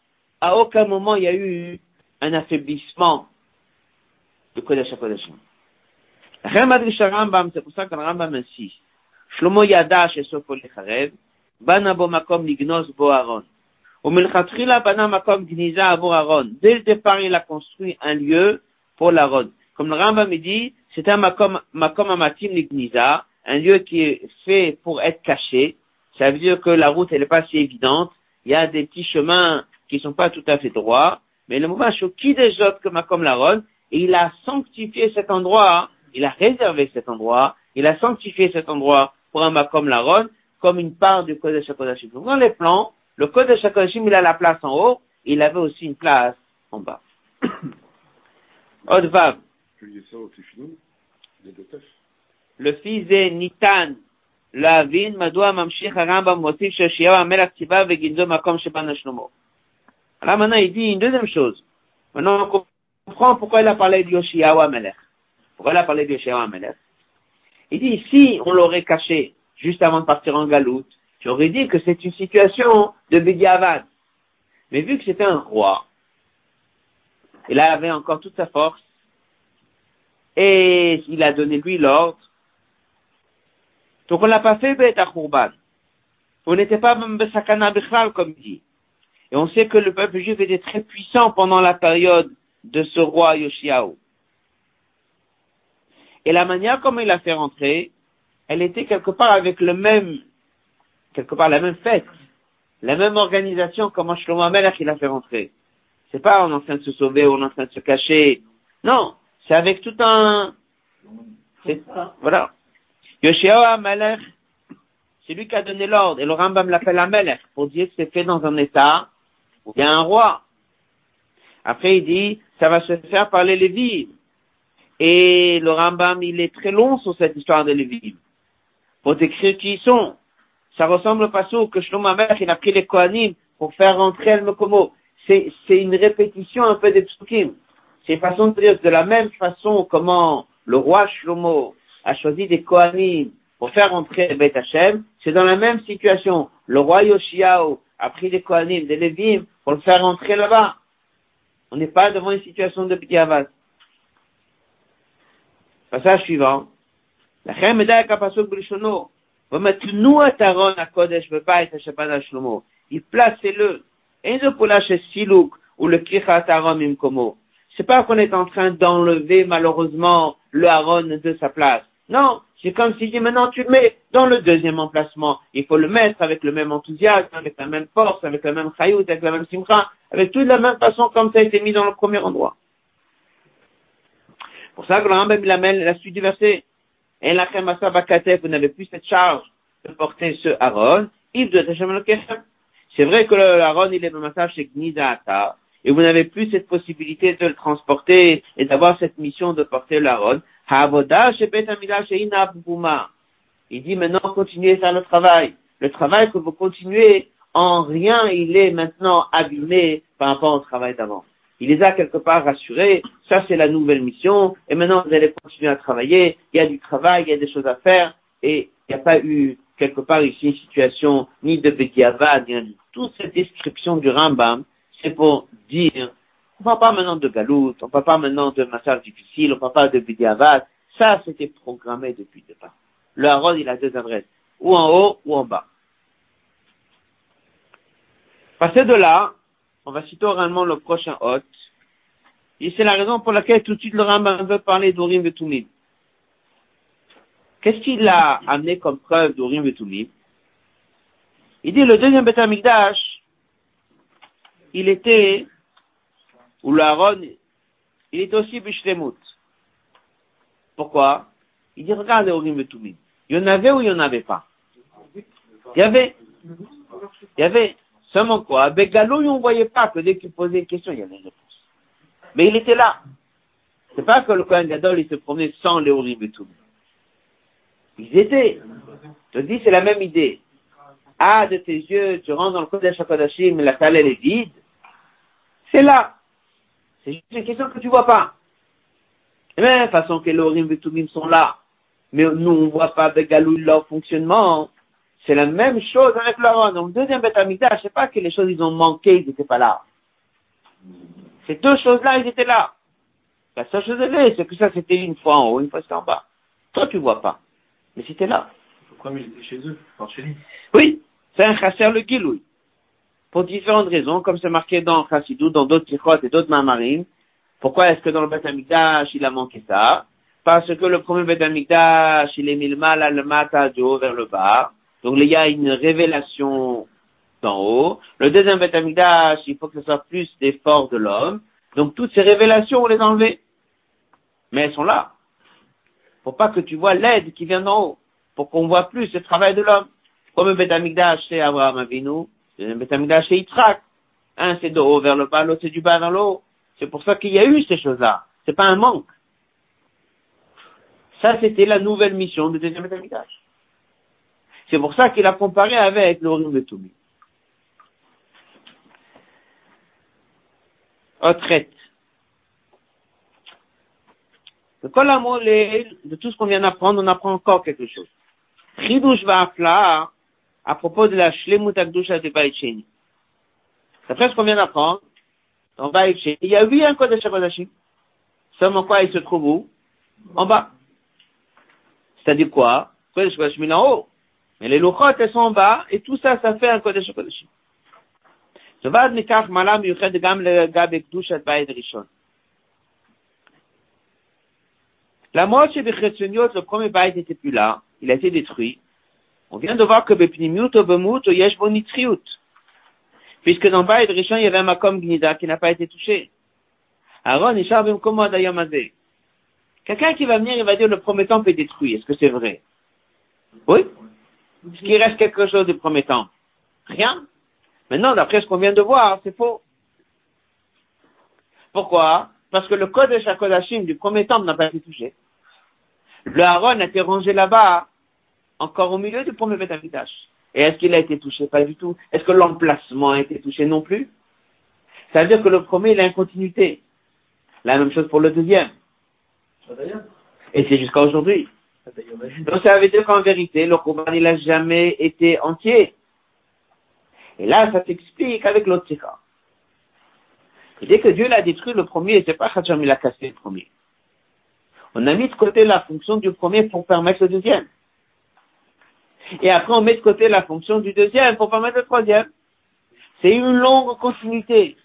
à aucun moment il y a eu un affaiblissement de Kodesh HaKodeshim. Rambam, c'est pour ça que le Rambam insiste. Shlomo Bo Makom. Dès le départ, il a construit un lieu pour l'Aaron. Comme le Rambam dit, c'est un Makom, Makom Amatim Nigniza, un lieu qui est fait pour être caché, ça veut dire que la route, elle n'est pas si évidente. Il y a des petits chemins qui sont pas tout à fait droits. Mais le mouvement qui des autres que Macom Laron, et il a sanctifié cet endroit, il a réservé cet endroit, il a sanctifié cet endroit pour un Macom Laron comme une part du Kodesh HaKodashim. Donc dans les plans, le Kodesh HaKodashim, il a la place en haut, il avait aussi une place en bas. Odvav. Le fils de Nitan, להבין מדוע ממשיך הרמב"ם מוסיף שיאשיהו המלך ציווה וגנזו מקום שבנה שלמה. Là maintenant il dit une deuxième chose. Maintenant on comprend pourquoi il a parlé de Yoshiaou Amelech. Pourquoi il a parlé de Yoshiaou Amelech Il dit si on l'aurait caché juste avant de partir en galoute, j'aurais dit que c'est une situation de Bidiavad. Mais vu que c'était un roi, il avait encore toute sa force, et il a donné lui l'ordre, donc on l'a pas fait bête à. On n'était pas même Sakana Bichlal, comme dit. Et on sait que le peuple juif était très puissant pendant la période de ce roi Yoshiao. Et la manière comme il a fait rentrer, elle était quelque part avec le même, quelque part la même fête, la même organisation comment Shlomo Amelach il a fait rentrer. C'est pas on est en train de se sauver ou on est en train de se cacher. Non, c'est avec tout un, voilà. Yoshua Amelech, c'est lui qui a donné l'ordre, et le Rambam l'appelle Amelech, pour dire que c'est fait dans un état où il y a un roi. Après, il dit, ça va se faire par les Lévites. Et le Rambam, il est très long sur cette histoire des Lévites. Pour décrire qui ils sont. Ça ressemble au passage que Shlomo Amelch, il a pris les Kohanim pour faire rentrer El Mekomo. C'est, c'est une répétition un peu des psukim. C'est une façon de dire, de la même façon comment le roi Shlomo a choisi des Kohanim pour faire rentrer Beth Hashem, c'est dans la même situation. Le roi Yoshiao a pris des Kohanim, des Lévim pour le faire rentrer là-bas. On n'est pas devant une situation de B'diavad. Passage suivant. La Chem Pasuk Brishono. Et placez-le. C'est pas qu'on est en train d'enlever malheureusement le haron de sa place. Non, c'est comme s'il dit maintenant tu le mets dans le deuxième emplacement. Il faut le mettre avec le même enthousiasme, avec la même force, avec la même chayout, avec la même simcha, avec toute la même façon comme ça a été mis dans le premier endroit. Pour ça, que Abraham, il amène la suite du verset. Et la vous n'avez plus cette charge de porter ce Aaron. Il doit C'est vrai que le Aaron il est le massage chez Gnizata. Et vous n'avez plus cette possibilité de le transporter et d'avoir cette mission de porter l'Aaron. Il dit maintenant continuez faire le travail. Le travail que vous continuez, en rien il est maintenant abîmé par rapport au travail d'avant. Il les a quelque part rassurés, ça c'est la nouvelle mission, et maintenant vous allez continuer à travailler, il y a du travail, il y a des choses à faire, et il n'y a pas eu quelque part ici une situation ni de Bediavad, ni de toute cette description du Rambam, c'est pour dire On parle pas maintenant de galout, on parle pas maintenant de massage difficile, on parle pas de bidiavad. Ça, c'était programmé depuis le départ. Le Aaron, il a deux adresses. Ou en haut, ou en bas. Passer de là, on va citer oralement le prochain hôte. Et c'est la raison pour laquelle tout de suite le Rambam veut parler d'Urim et Tumim. Qu'est-ce qu'il a amené comme preuve d'Urim et Tumim Il dit le deuxième Beth il était, ou l'Aaron, il était aussi Bishlemut. Pourquoi? Il dit regarde Urim et Tumim. Il y en avait ou il n'y en avait pas? Il y avait. Il y avait. Seulement quoi Avec Galou, on ne voyait pas que dès qu'il posait une question, il y avait une réponse. Mais il était là. C'est pas que le Kohen Gadol, il se promenait sans les et tout. Ils étaient. Je te dis, c'est la même idée. Ah, de tes yeux, tu rentres dans le Kodesh HaKodashim, la salle, elle est vide. C'est là. C'est juste une question que tu vois pas. De même façon que les Orim et sont là. Mais nous, on voit pas avec Galou leur fonctionnement. C'est la même chose avec l'Aaron. Donc, le deuxième je sais pas que les choses, ils ont manqué, ils n'étaient pas là. Ces deux choses-là, ils étaient là. La seule chose, c'est que ça, c'était une fois en haut, une fois en bas. Toi, tu vois pas. Mais c'était là. Pourquoi il était chez eux, chez lui? Oui, c'est un chasser le giloui. Pour différentes raisons, comme c'est marqué dans Chassidou, dans d'autres tichotes et d'autres mamarines. Pourquoi est-ce que dans le Beth il a manqué ça? Parce que le premier Beth il est mis le mal à le matin du haut vers le bas. Donc il y a une révélation d'en haut. Le deuxième Beth il faut que ce soit plus d'efforts de l'homme. Donc toutes ces révélations, on les a enlevées. Mais elles sont là. Faut pas que tu vois l'aide qui vient d'en haut. Pour qu'on voit plus le travail de l'homme. Comme Beth Amikdash chez Abraham Avinu, le Beth chez Yitzhak. Un c'est de haut vers le bas, l'autre c'est du bas vers le haut. C'est pour ça qu'il y a eu ces choses-là. C'est pas un manque. Ça, c'était la nouvelle mission du deuxième Beth c'est pour ça qu'il a comparé avec l'Orim de Toumi. Retraite. De tout ce qu'on vient d'apprendre, on apprend encore quelque chose. Chidush Va'afla, à propos de la Shlemut Akdusha de Baïcheni. D'après ce qu'on vient d'apprendre, dans Baïcheni, il y a huit un Kodesh HaKodashim. Seulement quoi, il se trouve où? En bas. C'est-à-dire quoi? Kodesh HaKodashim, est en haut? Mais les louchotes, elles sont en bas, et tout ça, ça fait un Kodesh Kodeshim. La moche et le premier bail n'était plus là, il a été détruit. On vient de voir que Bepnimiut ou Bemut ou Yesh Bonitriut. Puisque dans Baïd Rishon, il y avait un Makom Gnida qui n'a pas été touché. Aaron, Ishar Bemkomod Ayamazé. Quelqu'un qui va venir, il va dire le premier temple est détruit. Est-ce que c'est vrai? Oui? Est-ce qu'il reste quelque chose du premier temps Rien. Maintenant, d'après ce qu'on vient de voir, c'est faux. Pourquoi? Parce que le code de Shakodashim du premier temps n'a pas été touché. Le Aaron a été rangé là-bas, encore au milieu du premier Betamidash. Et est-ce qu'il a été touché? Pas du tout. Est-ce que l'emplacement a été touché non plus? Ça veut dire que le premier, il a une continuité. La même chose pour le deuxième. Et c'est jusqu'à aujourd'hui. Donc ça veut dire qu'en vérité, le Khouban, il n'a jamais été entier. Et là, ça s'explique avec l'autre. Dès que Dieu l'a détruit le premier, c'est pas Khacham, il a cassé le premier. On a mis de côté la fonction du premier pour permettre le deuxième. Et après, on met de côté la fonction du deuxième pour permettre le troisième. C'est une longue continuité.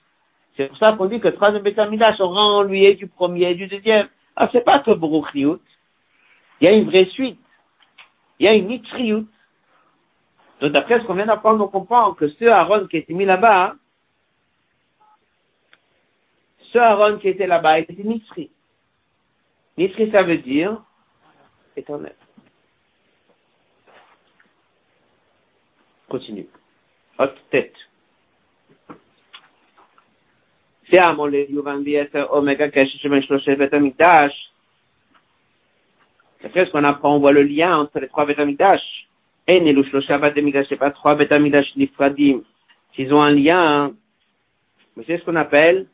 C'est pour ça qu'on dit que le troisième Betamidash aura en lui du premier et du deuxième. Ah, c'est pas que Baruch il y a une vraie suite. Il y a une mitriout. Donc d'après ce qu'on vient d'apprendre, on comprend que ce Aaron qui était mis là-bas, ce Aaron qui était là-bas était mitri. Mitri, ça veut dire éternel. Continue. Haute tête. Après ce qu'on apprend, on voit le lien entre les trois Betamidash. En et Shlosha Betamidash, c'est pas trois Betamidash Nifradim. S'ils ont un lien, mais c'est ce qu'on appelle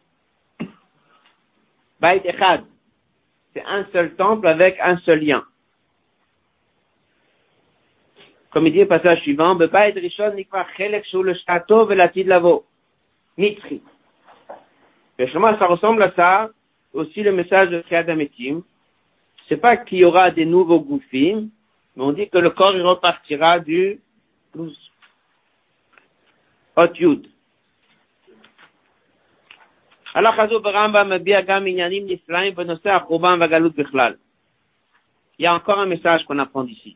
Bait Echad. C'est un seul temple avec un seul lien. Comme il dit le passage suivant, Bebait Rishon Nikva Chelek Shul Shtato Velatid Lavo. Mitri. ça ressemble à ça, aussi le message de Triadametim C'est pas qu'il y aura des nouveaux gouffins, mais on dit que le corps il repartira du 12. Hot Yud. הלך הזו ברמב"ם מביע גם עניינים נפלאים בנושא החורבן והגלות בכלל. Il y a encore un message qu'on apprend d'ici.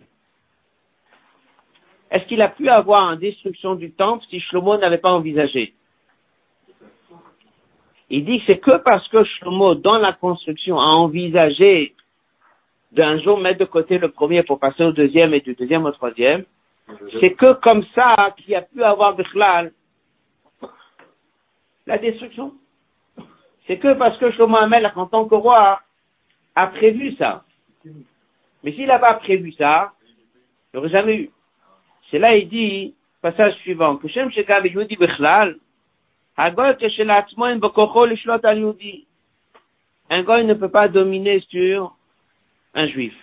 Est-ce qu'il a pu avoir une destruction du temple si Shlomo n'avait pas envisagé Il dit que c'est que parce que Shlomo, dans la construction, a envisagé d'un jour mettre de côté le premier pour passer au deuxième et du deuxième au troisième, c'est que comme ça qu'il a pu avoir Bichlal la destruction. C'est que parce que Shlomo Amel, en tant que roi, a prévu ça. Mais s'il n'a pas prévu ça, il n'aurait jamais eu. C'est là, il dit, passage suivant, que Shem Shekav Yehudi Bechlal, Hagol Keshelatmo Bokocho Lishlot Al Yehudi. Un goy ne peut pas dominer sur un juif,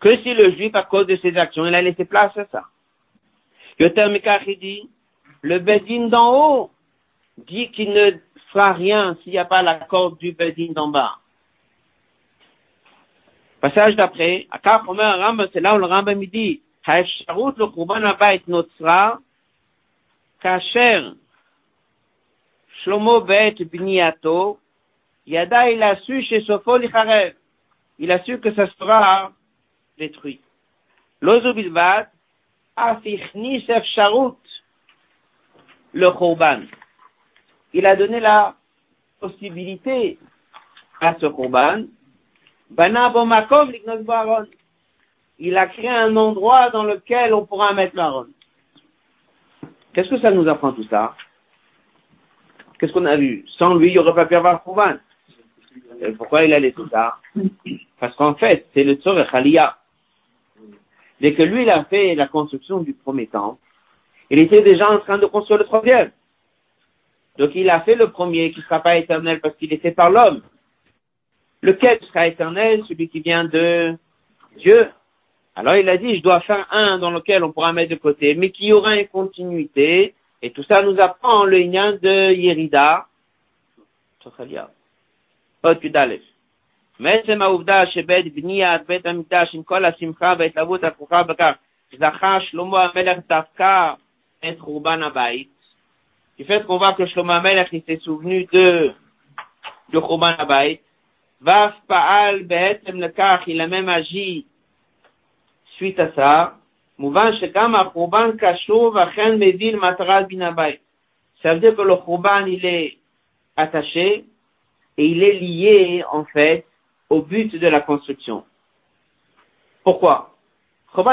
que si le juif, à cause de ses actions, il a laissé place à ça. Yoter dit, le Bedin d'en haut dit qu'il ne fera rien s'il n'y a pas l'accord du Bedin d'en bas. Passage d'après, Akar Omer Rambam, c'est là où le Rambam dit, Haesharut le Kurban Abait Notzra, Kacher, Shlomo Bet Bniato, Yada il a su il assure que ça sera détruit. L'ozo bilbat, charut, le korban. Il a donné la possibilité à ce korban. Il a créé un endroit dans lequel on pourra mettre l'aron. Qu'est-ce que ça nous apprend tout ça? Qu'est-ce qu'on a vu? Sans lui, il n'y aurait pas pu avoir korban. Et pourquoi il a tout ça? Parce qu'en fait, c'est le Tzorech Aliyah. Dès que lui, il a fait la construction du premier temple, il était déjà en train de construire le troisième. Donc il a fait le premier qui ne sera pas éternel parce qu'il est fait par l'homme. Lequel sera éternel? Celui qui vient de Dieu. Alors il a dit, je dois faire un dans lequel on pourra mettre de côté, mais qui aura une continuité. Et tout ça nous apprend le lien de Yerida. מעצם העובדה שבעת בניית בית המקדש עם כל השמחה וההתלהבות הכרוכה בכך זכה שלמה המלך דווקא את חורבן הבית. לפני תקופה כשלמה המלך דו לחורבן הבית ואף פעל בעצם לכך ילמם אג'י שפית השר מובן שגם החורבן קשור ואכן מביא למטרת בין הבית. סבדקו לחורבן אילה אטאשה אילה ליה אופת au but de la construction. Pourquoi? On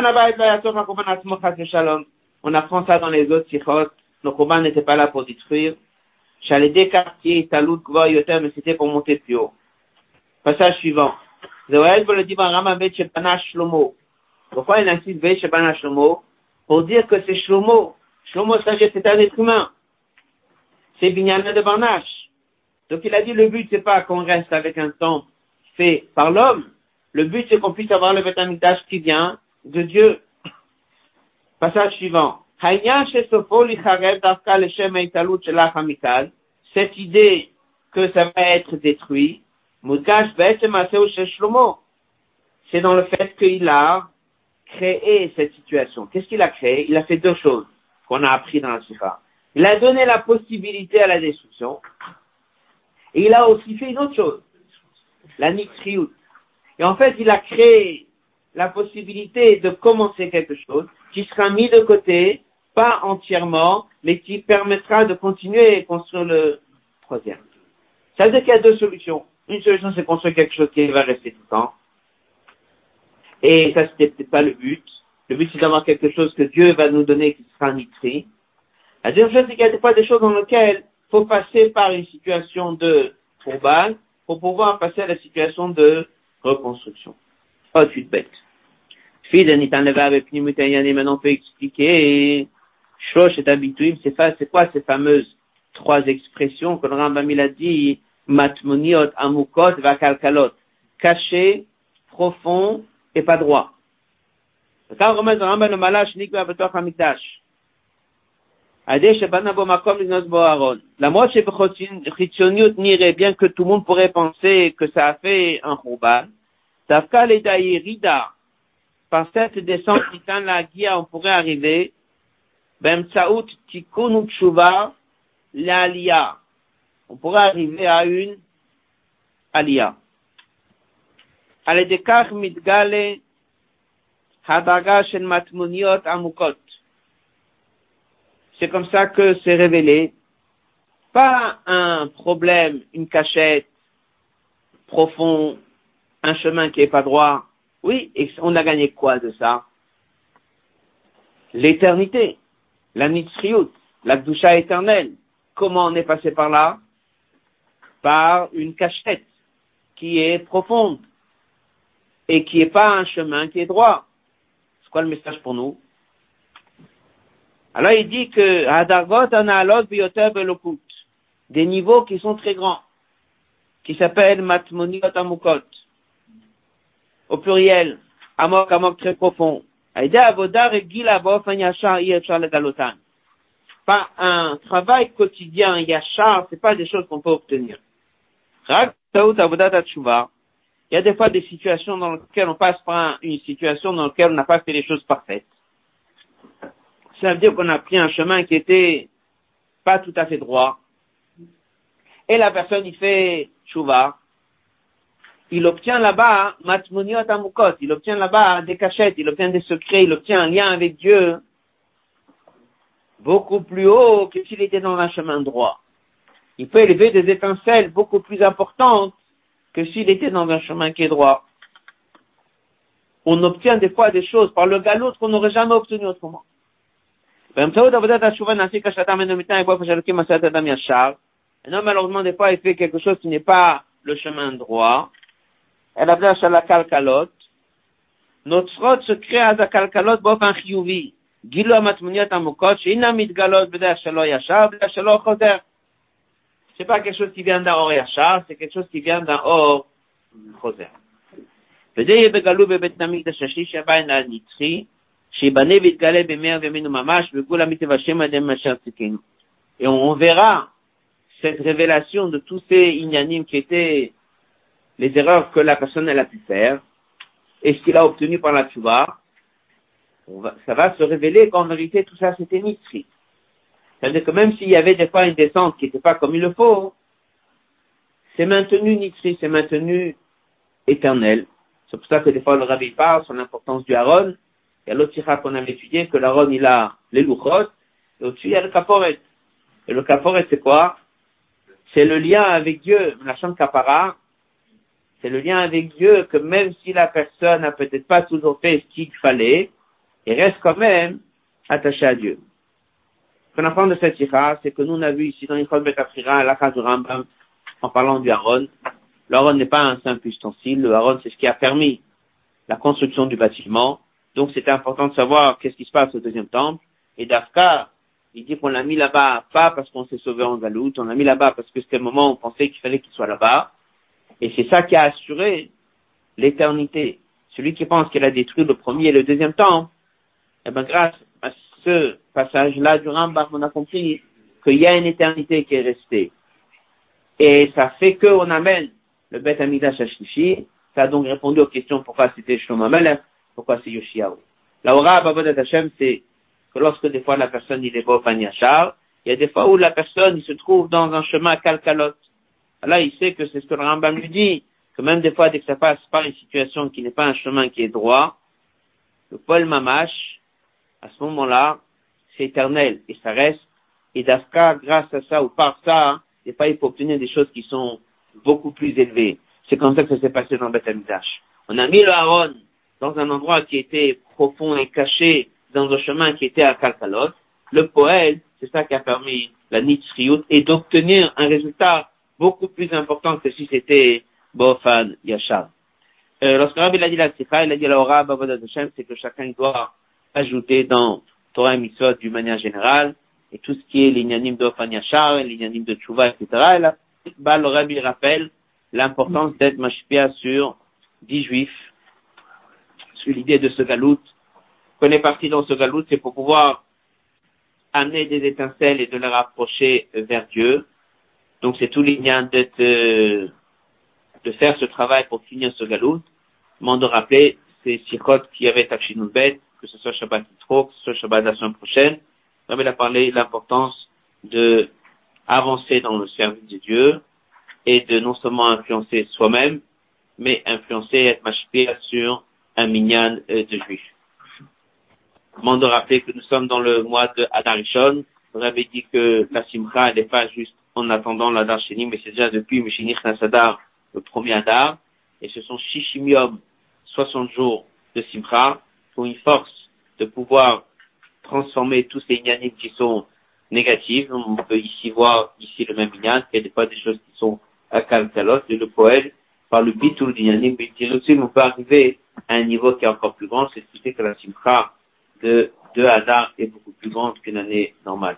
apprend ça dans les autres sikhot le Khouban n'était pas là pour détruire. J'allais des quartiers, Talout, Gva, Yoter, mais c'était pour monter plus haut. Passage suivant. Pourquoi il insiste Ve Shebana Shlomo? Pour dire que c'est Shlomo. Shlomo, c'est un être humain. C'est Binyana de Barnash. Donc il a dit le but c'est pas qu'on reste avec un temps fait par l'homme. Le but c'est qu'on puisse avoir le Betamikdash qui vient de Dieu. Passage suivant. Cette idée que ça va être détruit, c'est dans le fait qu'il a créé cette situation. Qu'est-ce qu'il a créé? Il a fait deux choses qu'on a appris dans la Sikha. Il a donné la possibilité à la destruction, et il a aussi fait une autre chose, la nitriout. Et en fait, il a créé la possibilité de commencer quelque chose qui sera mis de côté pas entièrement, mais qui permettra de continuer et construire le troisième. Ça veut dire qu'il y a deux solutions. Une solution, c'est construire quelque chose qui va rester tout le temps. Et ça, c'était peut-être pas le but. Le but, c'est d'avoir quelque chose que Dieu va nous donner qui sera nitri. La deuxième chose, c'est qu'il y a des fois des choses dans lesquelles faut passer par une situation de urbaine pour pouvoir passer à la situation de reconstruction. Ensuite, bête. Maintenant, on peut expliquer. Shosh et habitué, c'est quoi ces fameuses trois expressions que le Rambam il a dit, matmoniot, amukot, vakalkalot, caché, profond et pas droit. Quand on remet le Rambam le. La n'irait bien que tout le monde pourrait penser que ça a fait un rouban. Par cette descente, la guia, on pourrait arriver. Ben. On pourrait arriver à une amukot c'est comme ça que c'est révélé. Pas un problème, une cachette profond, un chemin qui est pas droit. Oui, et on a gagné quoi de ça? L'éternité, la nitzriout, la doucha éternelle. Comment on est passé par là? Par une cachette qui est profonde et qui n'est pas un chemin qui est droit. C'est quoi le message pour nous? Alors il dit que Hadargot analog bioter belokut, des niveaux qui sont très grands, qui s'appellent matmoniot amukot, au pluriel, amok amok très profond. Pas un travail quotidien yachar, c'est pas des choses qu'on peut obtenir. Il y a des fois des situations dans lesquelles on passe par une situation dans laquelle on n'a pas fait les choses parfaites ça veut dire qu'on a pris un chemin qui était pas tout à fait droit. Et la personne, il fait chouva. Il obtient là-bas, matmuniot amukot, il obtient là-bas des cachettes, il obtient des secrets, il obtient un lien avec Dieu beaucoup plus haut que s'il était dans un chemin droit. Il peut élever des étincelles beaucoup plus importantes que s'il était dans un chemin qui est droit. On obtient des fois des choses par le galop qu'on n'aurait jamais obtenu autrement. Un homme, malheureusement, des fois, il fait quelque chose qui n'est pas le chemin droit. Elle a à la kalkalot. Notre rot se crée à la kalkalot באופן חיובי. גילו המטמוניות עמוקות שאינן מתגלות בדרך שלא ישר, בדרך שלא חוזר. C'est pas quelque chose qui vient d'un or yachar, c'est quelque chose qui vient d'un or חוזר. וזה יהיה בגלו בבית המקדש השלישי הבא הנצחי, et on verra cette révélation de tous ces inanimes qui étaient les erreurs que la personne elle a pu faire et ce qu'il a obtenu par la tchouva. Ça va se révéler qu'en vérité tout ça c'était nitri. C'est-à-dire que même s'il y avait des fois une descente qui n'était pas comme il le faut, c'est maintenu nitri, c'est maintenu éternel. C'est pour ça que des fois le rabbi parle sur l'importance du haron, il y a l'autre qu'on avait étudié, que l'Aaron, il a les louchot, et au-dessus, il y a le caporet. Et le caporet, c'est quoi? C'est le lien avec Dieu, la chambre capara, c'est le lien avec Dieu que même si la personne n'a peut-être pas toujours fait ce qu'il fallait, il reste quand même attaché à Dieu. Ce qu'on apprend de cette tira, c'est que nous, on a vu ici dans l'Ikhol Betafrira, la du Rambam, en parlant du Aaron. Le n'est pas un simple ustensile, le Aaron, c'est ce qui a permis la construction du bâtiment, donc c'était important de savoir qu'est-ce qui se passe au deuxième temple. Et Dafka, il dit qu'on l'a mis là-bas pas parce qu'on s'est sauvé en galoute, on l'a mis là-bas parce que c'était le moment où on pensait qu'il fallait qu'il soit là-bas. Et c'est ça qui a assuré l'éternité. Celui qui pense qu'il a détruit le premier et le deuxième temple, eh ben grâce à ce passage-là du Rambam, on a compris qu'il y a une éternité qui est restée. Et ça fait qu'on amène le Beth Amidash Shlishi. Ça a donc répondu aux questions pourquoi c'était Shlomo pourquoi c'est Yoshiaou La aura Babadat Hashem, c'est que lorsque des fois la personne il est beau Yachar, il y a des fois où la personne il se trouve dans un chemin calcalote. Là, il sait que c'est ce que le Rambam lui dit, que même des fois, dès que ça passe par une situation qui n'est pas un chemin qui est droit, le Paul Mamash, à ce moment-là, c'est éternel et ça reste. Et d'Afka, grâce à ça ou par ça, des fois, il faut obtenir des choses qui sont beaucoup plus élevées. C'est comme ça que ça s'est passé dans Beth On a mis le Aaron dans un endroit qui était profond et caché, dans un chemin qui était à Kalkalot, le poète, c'est ça qui a permis la Nitzriyut et d'obtenir un résultat beaucoup plus important que si c'était Bofan Yachar. Euh, lorsque Rabbi a dit la Sikha, il a dit la Ora c'est que chacun doit ajouter dans Torah et Mitzvot d'une manière générale, et tout ce qui est l'ignanim d'Ofan Yachar, l'ignanim de Tchouva, etc. Et là, le Rabbi rappelle l'importance d'être mashpia sur dix juifs l'idée de ce galout. Qu'on est parti dans ce galout, c'est pour pouvoir amener des étincelles et de les rapprocher vers Dieu. Donc c'est tout l'ignan de, de faire ce travail pour finir ce galout. M'en de rappeler ces sikhot qui avaient Bet, que ce soit Shabbat Yitro, que ce soit Shabbat la semaine prochaine. On a parlé de l'importance de avancer dans le service de Dieu et de non seulement influencer soi-même, mais influencer et être sur un minyan euh, de juifs. Comment de rappeler que nous sommes dans le mois de Adarishon. Vous avez dit que la simcha n'est pas juste en attendant l'Adar Sheni, mais c'est déjà depuis Mishinich Nasadar, le premier Adar. Et ce sont Shishimium, 60 jours de simcha, pour une force de pouvoir transformer tous ces inyanim qui sont négatifs. On peut ici voir ici le même inyan, qu'il y a des choses qui sont à Kalkalot, et le poète, par le bitul d'inyanim, mais aussi on peut arriver un niveau qui est encore plus grand, c'est ce fait que la simcha de, de Hadar est beaucoup plus grande qu'une année normale.